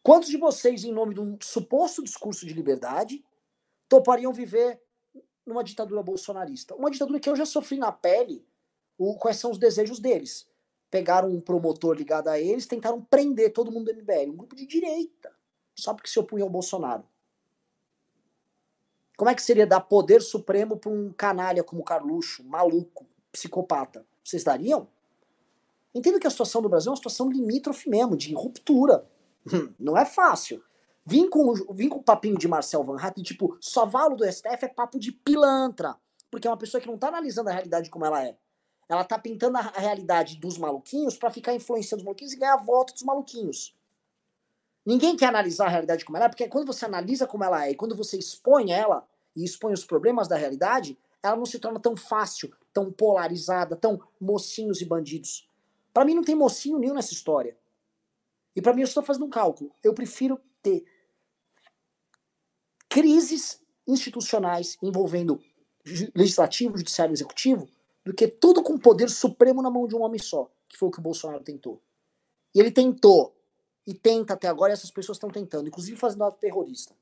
Quantos de vocês, em nome de um suposto discurso de liberdade, topariam viver numa ditadura bolsonarista? Uma ditadura que eu já sofri na pele, o, quais são os desejos deles. Pegaram um promotor ligado a eles, tentaram prender todo mundo do MBL, um grupo de direita, só porque se opunha ao Bolsonaro. Como é que seria dar poder supremo para um canalha como Carluxo, maluco, psicopata? Vocês dariam? Entendo que a situação do Brasil é uma situação limítrofe mesmo, de ruptura. Não é fácil. Vim com, vim com o papinho de Marcel Van Hatten, tipo, só valo do STF é papo de pilantra. Porque é uma pessoa que não tá analisando a realidade como ela é. Ela tá pintando a realidade dos maluquinhos para ficar influenciando os maluquinhos e ganhar voto dos maluquinhos. Ninguém quer analisar a realidade como ela é, porque quando você analisa como ela é e quando você expõe ela e expõe os problemas da realidade, ela não se torna tão fácil, tão polarizada, tão mocinhos e bandidos. Para mim não tem mocinho nenhum nessa história. E para mim eu estou fazendo um cálculo. Eu prefiro ter crises institucionais envolvendo legislativo, judiciário e executivo do que tudo com poder supremo na mão de um homem só, que foi o que o Bolsonaro tentou. E ele tentou e tenta até agora, e essas pessoas estão tentando, inclusive fazendo ato terrorista.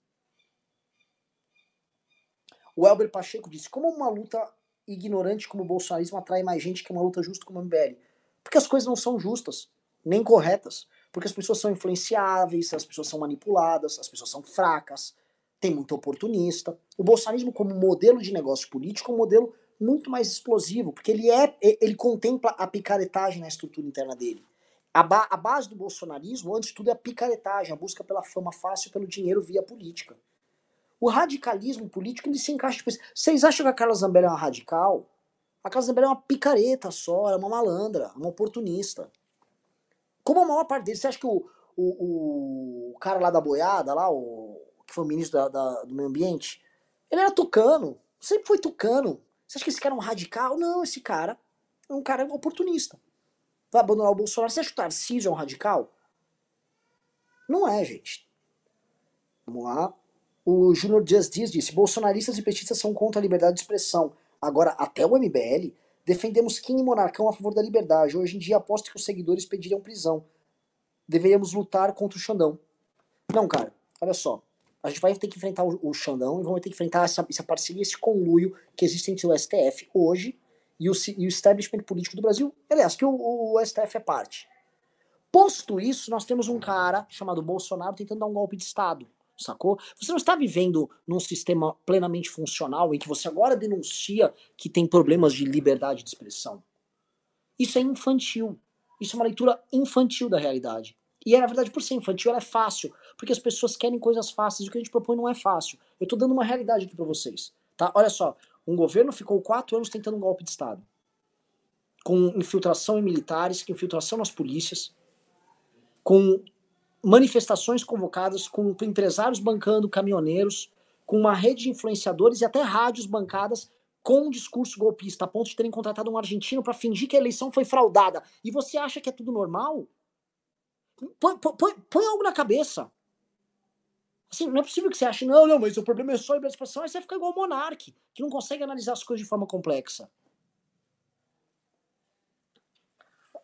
O Elber Pacheco disse: como uma luta ignorante como o bolsonarismo atrai mais gente que uma luta justa como o MBL? Porque as coisas não são justas, nem corretas. Porque as pessoas são influenciáveis, as pessoas são manipuladas, as pessoas são fracas, tem muito oportunista. O bolsonarismo, como modelo de negócio político, é um modelo muito mais explosivo, porque ele é ele contempla a picaretagem na estrutura interna dele. A, ba a base do bolsonarismo, antes de tudo, é a picaretagem, a busca pela fama fácil, pelo dinheiro via política. O radicalismo político ele se encaixa. Tipo, vocês acham que a Carla Zambelli é uma radical? A Carla Zambelli é uma picareta só, é uma malandra, uma oportunista. Como a maior parte deles, você acha que o, o, o cara lá da boiada, lá, o, que foi o ministro da, da, do meio ambiente, ele era tucano, sempre foi tucano. Você acha que esse cara é um radical? Não, esse cara é um cara oportunista vai abandonar o Bolsonaro. Você acha que o Tarcísio é um radical? Não é, gente. Vamos lá. O Júnior Dias Dias disse: bolsonaristas e petistas são contra a liberdade de expressão. Agora, até o MBL, defendemos Kim e Monarcão a favor da liberdade. Hoje em dia, aposto que os seguidores pediriam prisão. Deveríamos lutar contra o Xandão. Não, cara, olha só. A gente vai ter que enfrentar o, o Xandão e vamos ter que enfrentar essa, essa parceria, esse conluio que existe entre o STF hoje e o, e o establishment político do Brasil, aliás, que o, o STF é parte. Posto isso, nós temos um cara chamado Bolsonaro tentando dar um golpe de Estado, sacou? Você não está vivendo num sistema plenamente funcional em que você agora denuncia que tem problemas de liberdade de expressão. Isso é infantil. Isso é uma leitura infantil da realidade. E é, na verdade, por ser infantil, ela é fácil, porque as pessoas querem coisas fáceis e o que a gente propõe não é fácil. Eu estou dando uma realidade aqui para vocês. Tá? Olha só, um governo ficou quatro anos tentando um golpe de Estado. Com infiltração em militares, infiltração nas polícias, com manifestações convocadas, com empresários bancando caminhoneiros, com uma rede de influenciadores e até rádios bancadas com um discurso golpista, a ponto de terem contratado um argentino para fingir que a eleição foi fraudada. E você acha que é tudo normal? Põe, põe, põe algo na cabeça. Assim, não é possível que você ache, não, não, mas o problema é só a expressão, aí você fica igual o monarque, que não consegue analisar as coisas de forma complexa.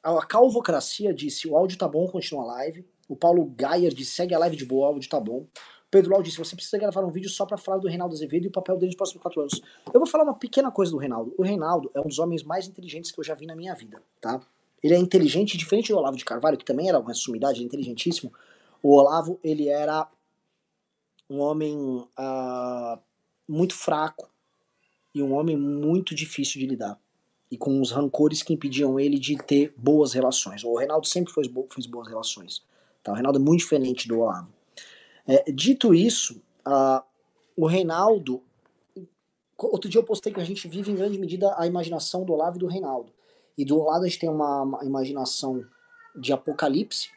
A Calvocracia disse, o áudio tá bom, continua a live. O Paulo Gayer disse, segue a live de boa, áudio tá bom. Pedro Lau disse, você precisa gravar um vídeo só para falar do Reinaldo Azevedo e o papel dele nos próximos quatro anos. Eu vou falar uma pequena coisa do Reinaldo. O Reinaldo é um dos homens mais inteligentes que eu já vi na minha vida, tá? Ele é inteligente, diferente do Olavo de Carvalho, que também era uma sumidade, inteligentíssimo. O Olavo, ele era um homem uh, muito fraco e um homem muito difícil de lidar. E com os rancores que impediam ele de ter boas relações. O Reinaldo sempre bo fez boas relações. Tá? O Reinaldo é muito diferente do Olavo. É, dito isso, uh, o Reinaldo. Outro dia eu postei que a gente vive em grande medida a imaginação do Olavo e do Reinaldo. E do lado a gente tem uma, uma imaginação de apocalipse,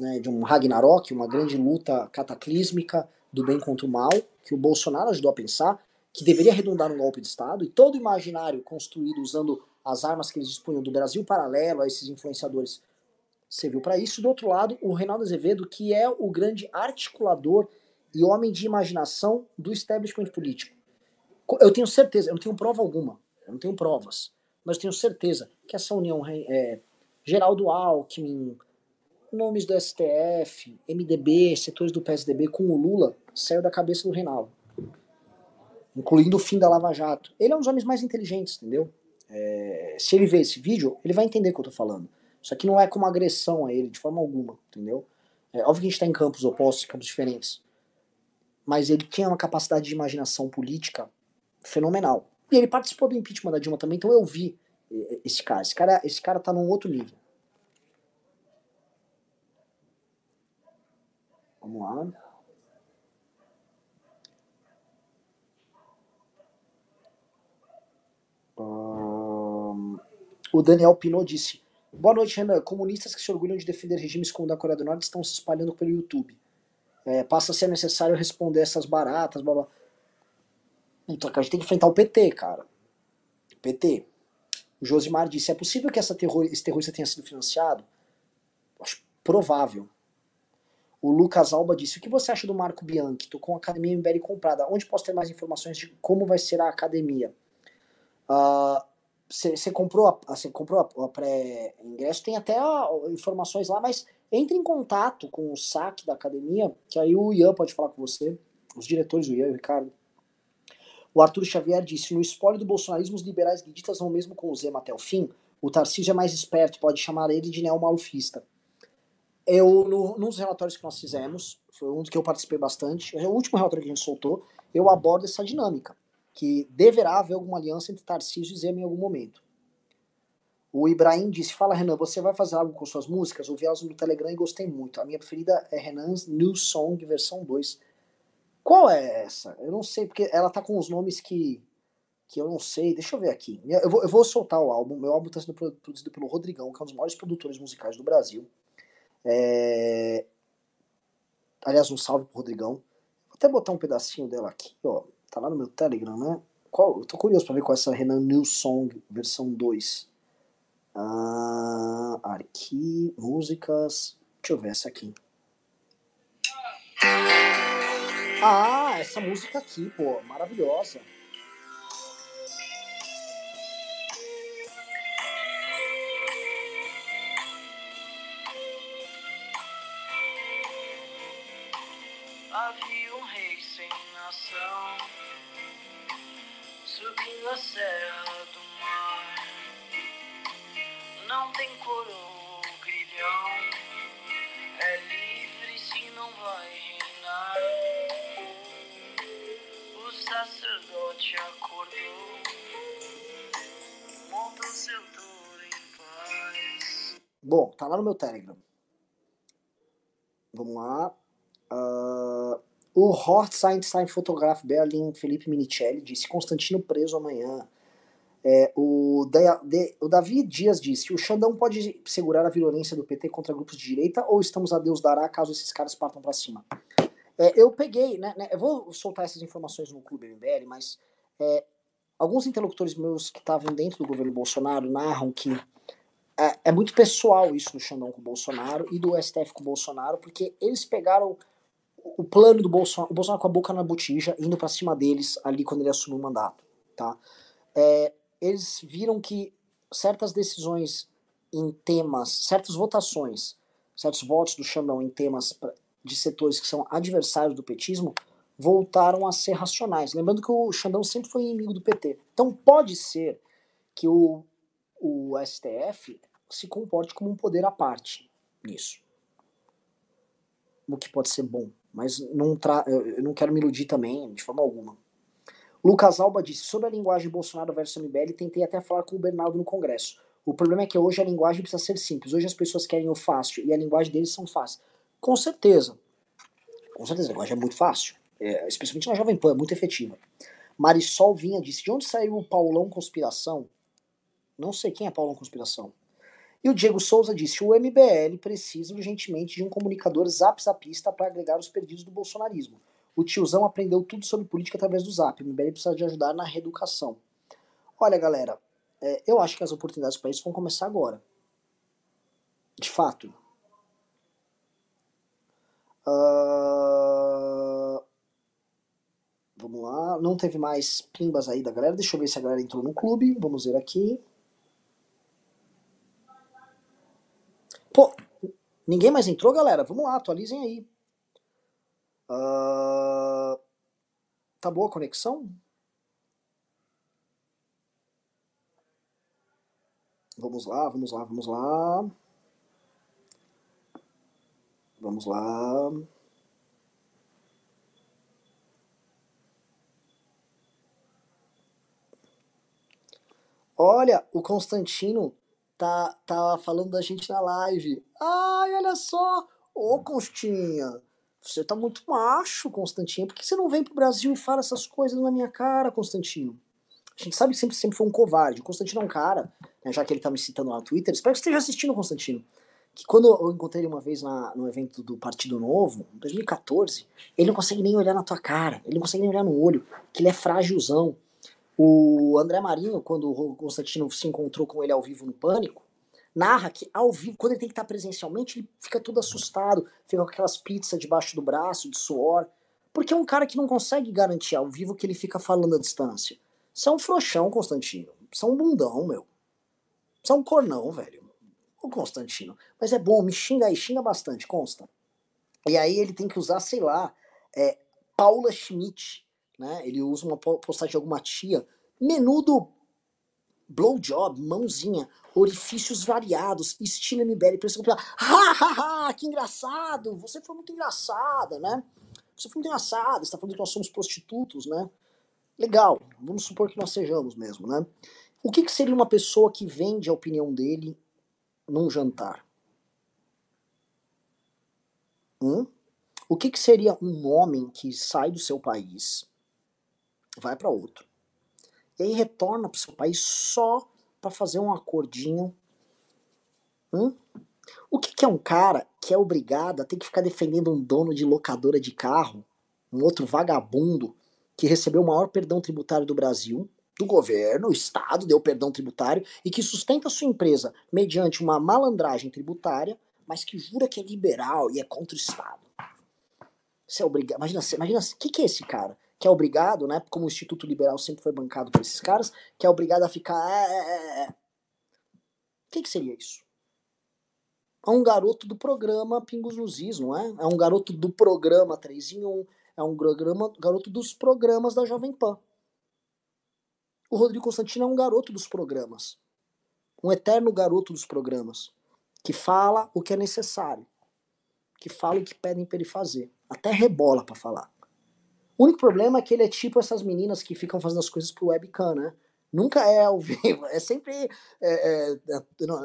né, de um Ragnarok, uma grande luta cataclísmica do bem contra o mal, que o Bolsonaro ajudou a pensar, que deveria redundar num golpe de Estado, e todo imaginário construído usando as armas que eles dispunham do Brasil paralelo a esses influenciadores serviu para isso. Do outro lado, o Reinaldo Azevedo, que é o grande articulador e homem de imaginação do establishment político. Eu tenho certeza, eu não tenho prova alguma, eu não tenho provas, mas tenho certeza que essa união é, Geraldo Alckmin, nomes do STF, MDB, setores do PSDB com o Lula saiu da cabeça do Reinaldo. Incluindo o fim da Lava Jato. Ele é um dos homens mais inteligentes, entendeu? É, se ele ver esse vídeo, ele vai entender o que eu tô falando. Isso aqui não é como agressão a ele, de forma alguma, entendeu? É óbvio que a gente tá em campos opostos, campos diferentes. Mas ele tinha uma capacidade de imaginação política fenomenal. E ele participou do impeachment da Dilma também, então eu vi esse cara. Esse cara, esse cara tá num outro nível. Vamos lá. Um, o Daniel Pinot disse: Boa noite, Renan. Comunistas que se orgulham de defender regimes como o da Coreia do Norte estão se espalhando pelo YouTube. É, passa a ser necessário responder essas baratas, blá blá. Então, a gente tem que enfrentar o PT, cara. PT. O Josimar disse: é possível que essa terror, esse terrorista tenha sido financiado? Acho provável. O Lucas Alba disse: O que você acha do Marco Bianchi? Tô com a academia MBL comprada. Onde posso ter mais informações de como vai ser a academia? Você comprou a, você comprou a, a pré-ingresso? Tem até a, informações lá, mas entre em contato com o saque da academia, que aí o Ian pode falar com você, os diretores, o Ian e o Ricardo. O Arthur Xavier disse: No espólio do bolsonarismo, os liberais guiditas vão mesmo com o Zema até o fim. O Tarcísio é mais esperto, pode chamar ele de neomalufista. Eu, no, num dos relatórios que nós fizemos, foi um que eu participei bastante, é o último relatório que a gente soltou, eu abordo essa dinâmica, que deverá haver alguma aliança entre Tarcísio e Zema em algum momento. O Ibrahim disse, fala Renan, você vai fazer algo com suas músicas? Ouvi elas no Telegram e gostei muito. A minha preferida é Renan's New Song, versão 2. Qual é essa? Eu não sei, porque ela tá com os nomes que, que eu não sei. Deixa eu ver aqui. Eu vou, eu vou soltar o álbum. Meu álbum está sendo produzido pelo Rodrigão, que é um dos maiores produtores musicais do Brasil. É... Aliás, um salve pro Rodrigão. Vou até botar um pedacinho dela aqui, ó. Tá lá no meu Telegram, né? Qual? Eu tô curioso pra ver qual é essa Renan New Song, versão 2. Ah, aqui, músicas. Deixa eu ver essa aqui. Ah, essa música aqui, pô, maravilhosa. Subindo a serra do mar. Não tem coroa, grilhão, é livre se não vai reinar. O sacerdote acordou, montou seu touro em paz. Bom, tá lá no meu Telegram. Vamos lá. Uh, o Horst Einstein Fotograf Berlin Felipe Minicelli disse Constantino preso amanhã. É, o, de, o Davi Dias disse: o Xandão pode segurar a violência do PT contra grupos de direita ou estamos a Deus dará caso esses caras partam para cima? É, eu peguei, né, né, Eu vou soltar essas informações no Clube MBL, mas é, alguns interlocutores meus que estavam dentro do governo Bolsonaro narram que é, é muito pessoal isso do Xandão com o Bolsonaro e do STF com o Bolsonaro, porque eles pegaram o plano do Bolsonaro, o Bolsonaro com a boca na botija, indo para cima deles ali quando ele assumiu o mandato, tá? É, eles viram que certas decisões em temas, certas votações, certos votos do Xandão em temas de setores que são adversários do petismo voltaram a ser racionais. Lembrando que o Xandão sempre foi inimigo do PT. Então pode ser que o, o STF se comporte como um poder à parte nisso. O que pode ser bom. Mas não tra eu não quero me iludir também, de forma alguma. Lucas Alba disse, sobre a linguagem Bolsonaro versus MBL, tentei até falar com o Bernardo no Congresso. O problema é que hoje a linguagem precisa ser simples. Hoje as pessoas querem o fácil e a linguagem deles são fáceis. Com certeza. Com certeza, a linguagem é muito fácil. É, especialmente na Jovem Pan, é muito efetiva. Marisol Vinha disse: de onde saiu o Paulão Conspiração? Não sei quem é Paulão Conspiração. E o Diego Souza disse: o MBL precisa urgentemente de um comunicador zap-zapista para agregar os perdidos do bolsonarismo. O tiozão aprendeu tudo sobre política através do zap. O MBL precisa de ajudar na reeducação. Olha, galera, é, eu acho que as oportunidades para isso vão começar agora. De fato. Uh, vamos lá. Não teve mais pimbas aí da galera. Deixa eu ver se a galera entrou no clube. Vamos ver aqui. Pô, ninguém mais entrou, galera? Vamos lá, atualizem aí. Uh, tá boa a conexão? Vamos lá, vamos lá, vamos lá. Vamos lá. Olha, o Constantino tá, tá falando da gente na live. Ai, olha só! Ô, Constinha, você tá muito macho, Constantino. Por que você não vem pro Brasil e fala essas coisas na minha cara, Constantino? A gente sabe que sempre, sempre foi um covarde. O Constantino é um cara, né, já que ele tá me citando lá no Twitter, espero que você esteja assistindo, Constantino. Que quando eu encontrei ele uma vez na, no evento do Partido Novo, em 2014, ele não consegue nem olhar na tua cara, ele não consegue nem olhar no olho, que ele é frágilzão. O André Marinho, quando o Constantino se encontrou com ele ao vivo no Pânico, narra que ao vivo, quando ele tem que estar presencialmente, ele fica todo assustado, fica com aquelas pizzas debaixo do braço, de suor, porque é um cara que não consegue garantir ao vivo que ele fica falando à distância. Você é um frouxão, Constantino. Você é um bundão, meu. Você é um cornão, velho. O Constantino. Mas é bom, me xinga aí, xinga bastante, consta. E aí ele tem que usar, sei lá, é, Paula Schmidt, né? Ele usa uma postagem de alguma tia. Menudo blowjob, mãozinha, orifícios variados, estilo MBL, pra você ha, ha, ha, que engraçado, você foi muito engraçada, né? Você foi muito engraçada, você tá falando que nós somos prostitutos, né? Legal, vamos supor que nós sejamos mesmo, né? O que, que seria uma pessoa que vende a opinião dele num jantar? Hum? O que, que seria um homem que sai do seu país, vai para outro, e aí retorna para o seu país só para fazer um acordinho? Hum? O que, que é um cara que é obrigado a ter que ficar defendendo um dono de locadora de carro, um outro vagabundo, que recebeu o maior perdão tributário do Brasil, do governo, o Estado deu perdão tributário e que sustenta sua empresa mediante uma malandragem tributária, mas que jura que é liberal e é contra o Estado. Você é obrigado. Imagina, imagina o que, que é esse cara? Que é obrigado, né? Como o Instituto Liberal sempre foi bancado por esses caras, que é obrigado a ficar. É, é, é. O que, que seria isso? É um garoto do programa Pingos nos Is, não é? É um garoto do programa 3 em 1, é um programa, garoto dos programas da Jovem Pan. O Rodrigo Constantino é um garoto dos programas. Um eterno garoto dos programas. Que fala o que é necessário. Que fala o que pedem para ele fazer. Até rebola para falar. O único problema é que ele é tipo essas meninas que ficam fazendo as coisas pro webcam, né? Nunca é ao vivo, é sempre. É, é,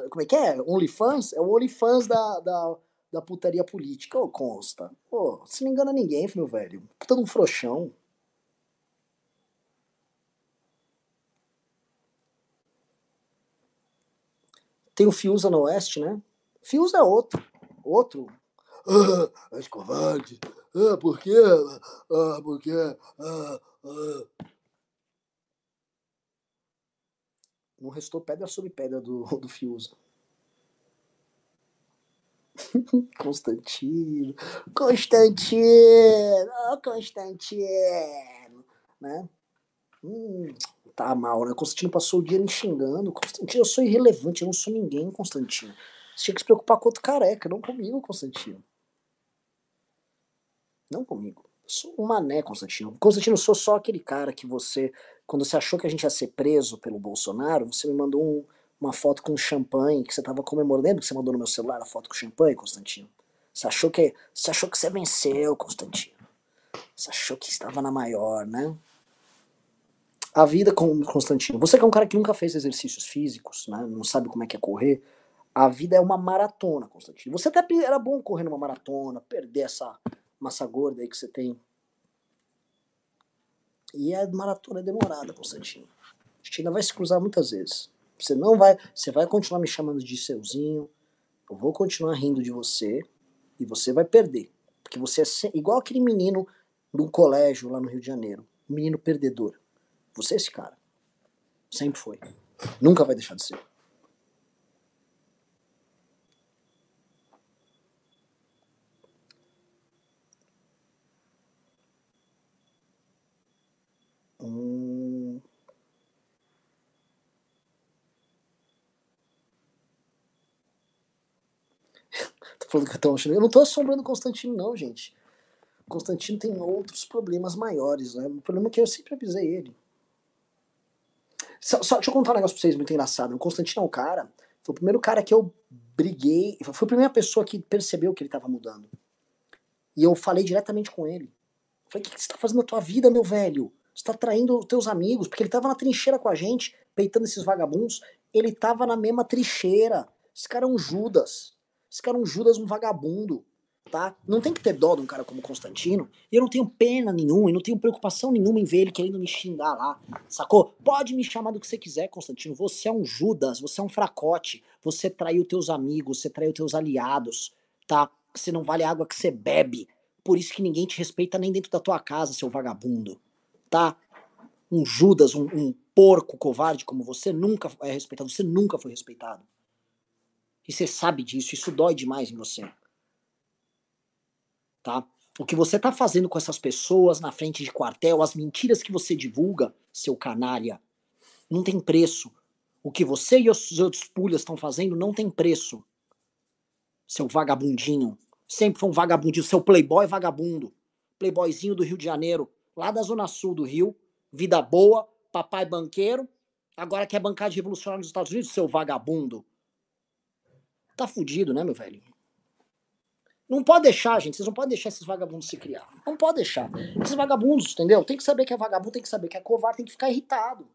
como é que é? OnlyFans? É o OnlyFans da, da, da putaria política, ô consta. Pô, você não engana ninguém, meu velho. Puta de um frouxão. Tem o Fiusa no Oeste, né? Fiusa é outro. Outro. Ah, és covarde. Ah, por quê? Ah, por quê? Ah, ah. Não restou pedra sobre pedra do, do Fiuza. Constantino, Constantino, oh, Constantino, né? Hum, tá mal, né? Constantino passou o dia me xingando. Constantino, eu sou irrelevante, eu não sou ninguém, Constantino. Você tinha que se preocupar com outro careca, não comigo, Constantino. Não comigo. Sou um mané, Constantino. Constantino, sou só aquele cara que você, quando você achou que a gente ia ser preso pelo Bolsonaro, você me mandou um, uma foto com champanhe que você tava comemorando. Lembra que você mandou no meu celular a foto com champanhe, Constantino? Você achou que, você achou que você venceu, Constantino. Você achou que estava na maior, né? A vida com Constantino. Você que é um cara que nunca fez exercícios físicos, né? Não sabe como é que é correr. A vida é uma maratona, Constantino. Você até era bom correr numa maratona, perder essa massa gorda aí que você tem. E a maratona é demorada, Constantino. A gente ainda vai se cruzar muitas vezes. Você não vai, você vai continuar me chamando de seuzinho. Eu vou continuar rindo de você e você vai perder, porque você é igual aquele menino do colégio lá no Rio de Janeiro, menino perdedor. Você é esse cara. Sempre foi. Nunca vai deixar de ser. Tô falando que eu tô. Eu não tô assombrando o Constantino, não, gente. Constantino tem outros problemas maiores, né? O problema é que eu sempre avisei ele. Só, só, deixa eu contar um negócio pra vocês muito engraçado. O Constantino é o cara. Foi o primeiro cara que eu briguei. Foi a primeira pessoa que percebeu que ele tava mudando. E eu falei diretamente com ele. Falei, o que, que você tá fazendo na tua vida, meu velho? Você tá traindo os teus amigos, porque ele tava na trincheira com a gente, peitando esses vagabundos. Ele tava na mesma trincheira. Esse cara é um Judas. Esse cara é um Judas, um vagabundo. Tá? Não tem que ter dó de um cara como Constantino. E eu não tenho pena nenhuma, e não tenho preocupação nenhuma em ver ele querendo me xingar lá. Sacou? Pode me chamar do que você quiser, Constantino. Você é um Judas, você é um fracote. Você traiu teus amigos, você traiu teus aliados, tá? Você não vale a água que você bebe. Por isso que ninguém te respeita nem dentro da tua casa, seu vagabundo tá? Um Judas, um, um porco covarde como você nunca é respeitado, você nunca foi respeitado. E você sabe disso, isso dói demais em você. Tá? O que você tá fazendo com essas pessoas na frente de quartel, as mentiras que você divulga, seu canalha, não tem preço. O que você e os outros pulhas estão fazendo não tem preço. Seu vagabundinho. Sempre foi um vagabundinho. Seu playboy vagabundo. Playboyzinho do Rio de Janeiro lá da zona sul do Rio, vida boa, papai banqueiro, agora quer bancar de revolucionário nos Estados Unidos, seu vagabundo. Tá fudido, né, meu velho? Não pode deixar, gente. Vocês não podem deixar esses vagabundos se criar. Não pode deixar. Esses vagabundos, entendeu? Tem que saber que é vagabundo, tem que saber que é covarde, tem que ficar irritado.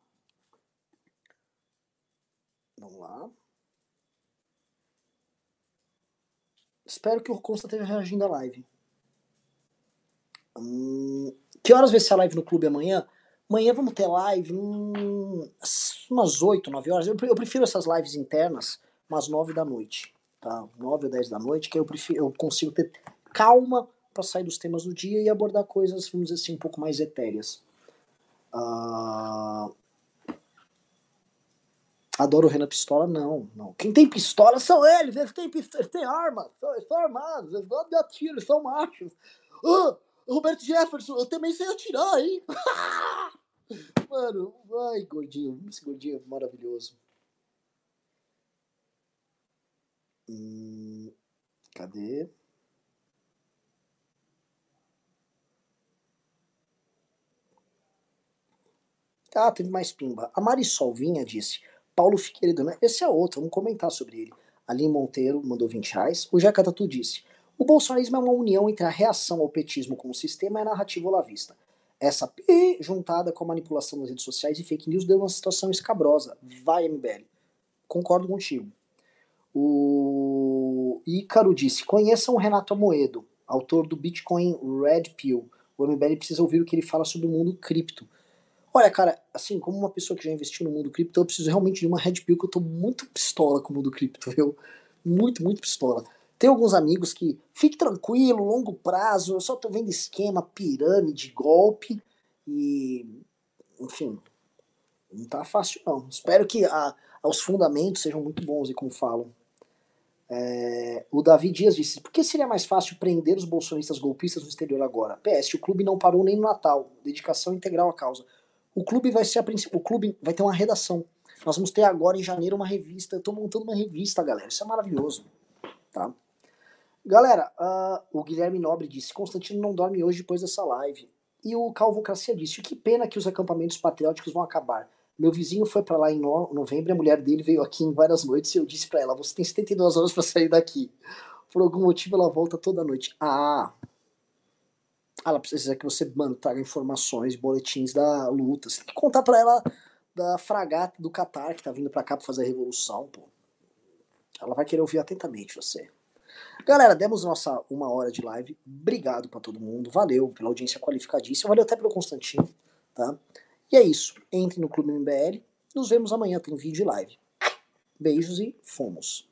Vamos lá. Espero que o Consta esteja reagindo à live. Hum, que horas vai ser a live no clube amanhã? Amanhã vamos ter live hum, umas 8, 9 horas. Eu, eu, prefiro essas lives internas umas 9 da noite. Tá? 9 ou 10 da noite, que eu, prefiro, eu consigo ter calma para sair dos temas do dia e abordar coisas, vamos dizer assim, um pouco mais etéreas. Uh... Adoro o Renan Pistola, não, não. Quem tem pistola são eles, eles têm, eles têm arma, são, são armados, eles gostam de eles são machos. Uh, Roberto Jefferson, eu também sei atirar, hein? Mano, ai, gordinho, esse gordinho é maravilhoso. Hum, cadê? Ah, teve mais pimba. A Marisol Vinha disse: Paulo Figueiredo, né? Esse é outro, vamos comentar sobre ele. Aline Monteiro mandou 20 reais. O Jeca Tatu disse: o bolsonarismo é uma união entre a reação ao petismo como sistema e a narrativa olavista. Essa P, juntada com a manipulação das redes sociais e fake news, deu uma situação escabrosa. Vai, MBL. Concordo contigo. O Ícaro disse: conheçam o Renato Amoedo, autor do Bitcoin Red Pill. O MBL precisa ouvir o que ele fala sobre o mundo cripto. Olha, cara, assim, como uma pessoa que já investiu no mundo cripto, eu preciso realmente de uma Red Pill que eu tô muito pistola com o mundo cripto, viu? Muito, muito pistola. Tem alguns amigos que, fique tranquilo, longo prazo, eu só tô vendo esquema, pirâmide, golpe e. Enfim. Não tá fácil, não. Espero que a, os fundamentos sejam muito bons, e como falam. É, o Davi Dias disse: por que seria mais fácil prender os bolsonistas golpistas no exterior agora? PS, o clube não parou nem no Natal. Dedicação integral à causa. O clube vai ser a O clube vai ter uma redação. Nós vamos ter agora em janeiro uma revista. Eu tô montando uma revista, galera. Isso é maravilhoso. Tá? Galera, uh, o Guilherme Nobre disse: Constantino não dorme hoje depois dessa live. E o Calvocracia disse: que pena que os acampamentos patrióticos vão acabar. Meu vizinho foi para lá em novembro, a mulher dele veio aqui em várias noites e eu disse para ela: Você tem 72 horas para sair daqui. Por algum motivo ela volta toda noite. Ah, ela precisa que você, mano, traga informações, boletins da luta. Você tem que contar para ela da fragata do Qatar que tá vindo para cá pra fazer a revolução, pô. Ela vai querer ouvir atentamente você. Galera, demos nossa uma hora de live. Obrigado para todo mundo. Valeu pela audiência qualificadíssima. Valeu até pelo Constantino, tá? E é isso. Entre no Clube MBL. Nos vemos amanhã. Tem vídeo e live. Beijos e fomos.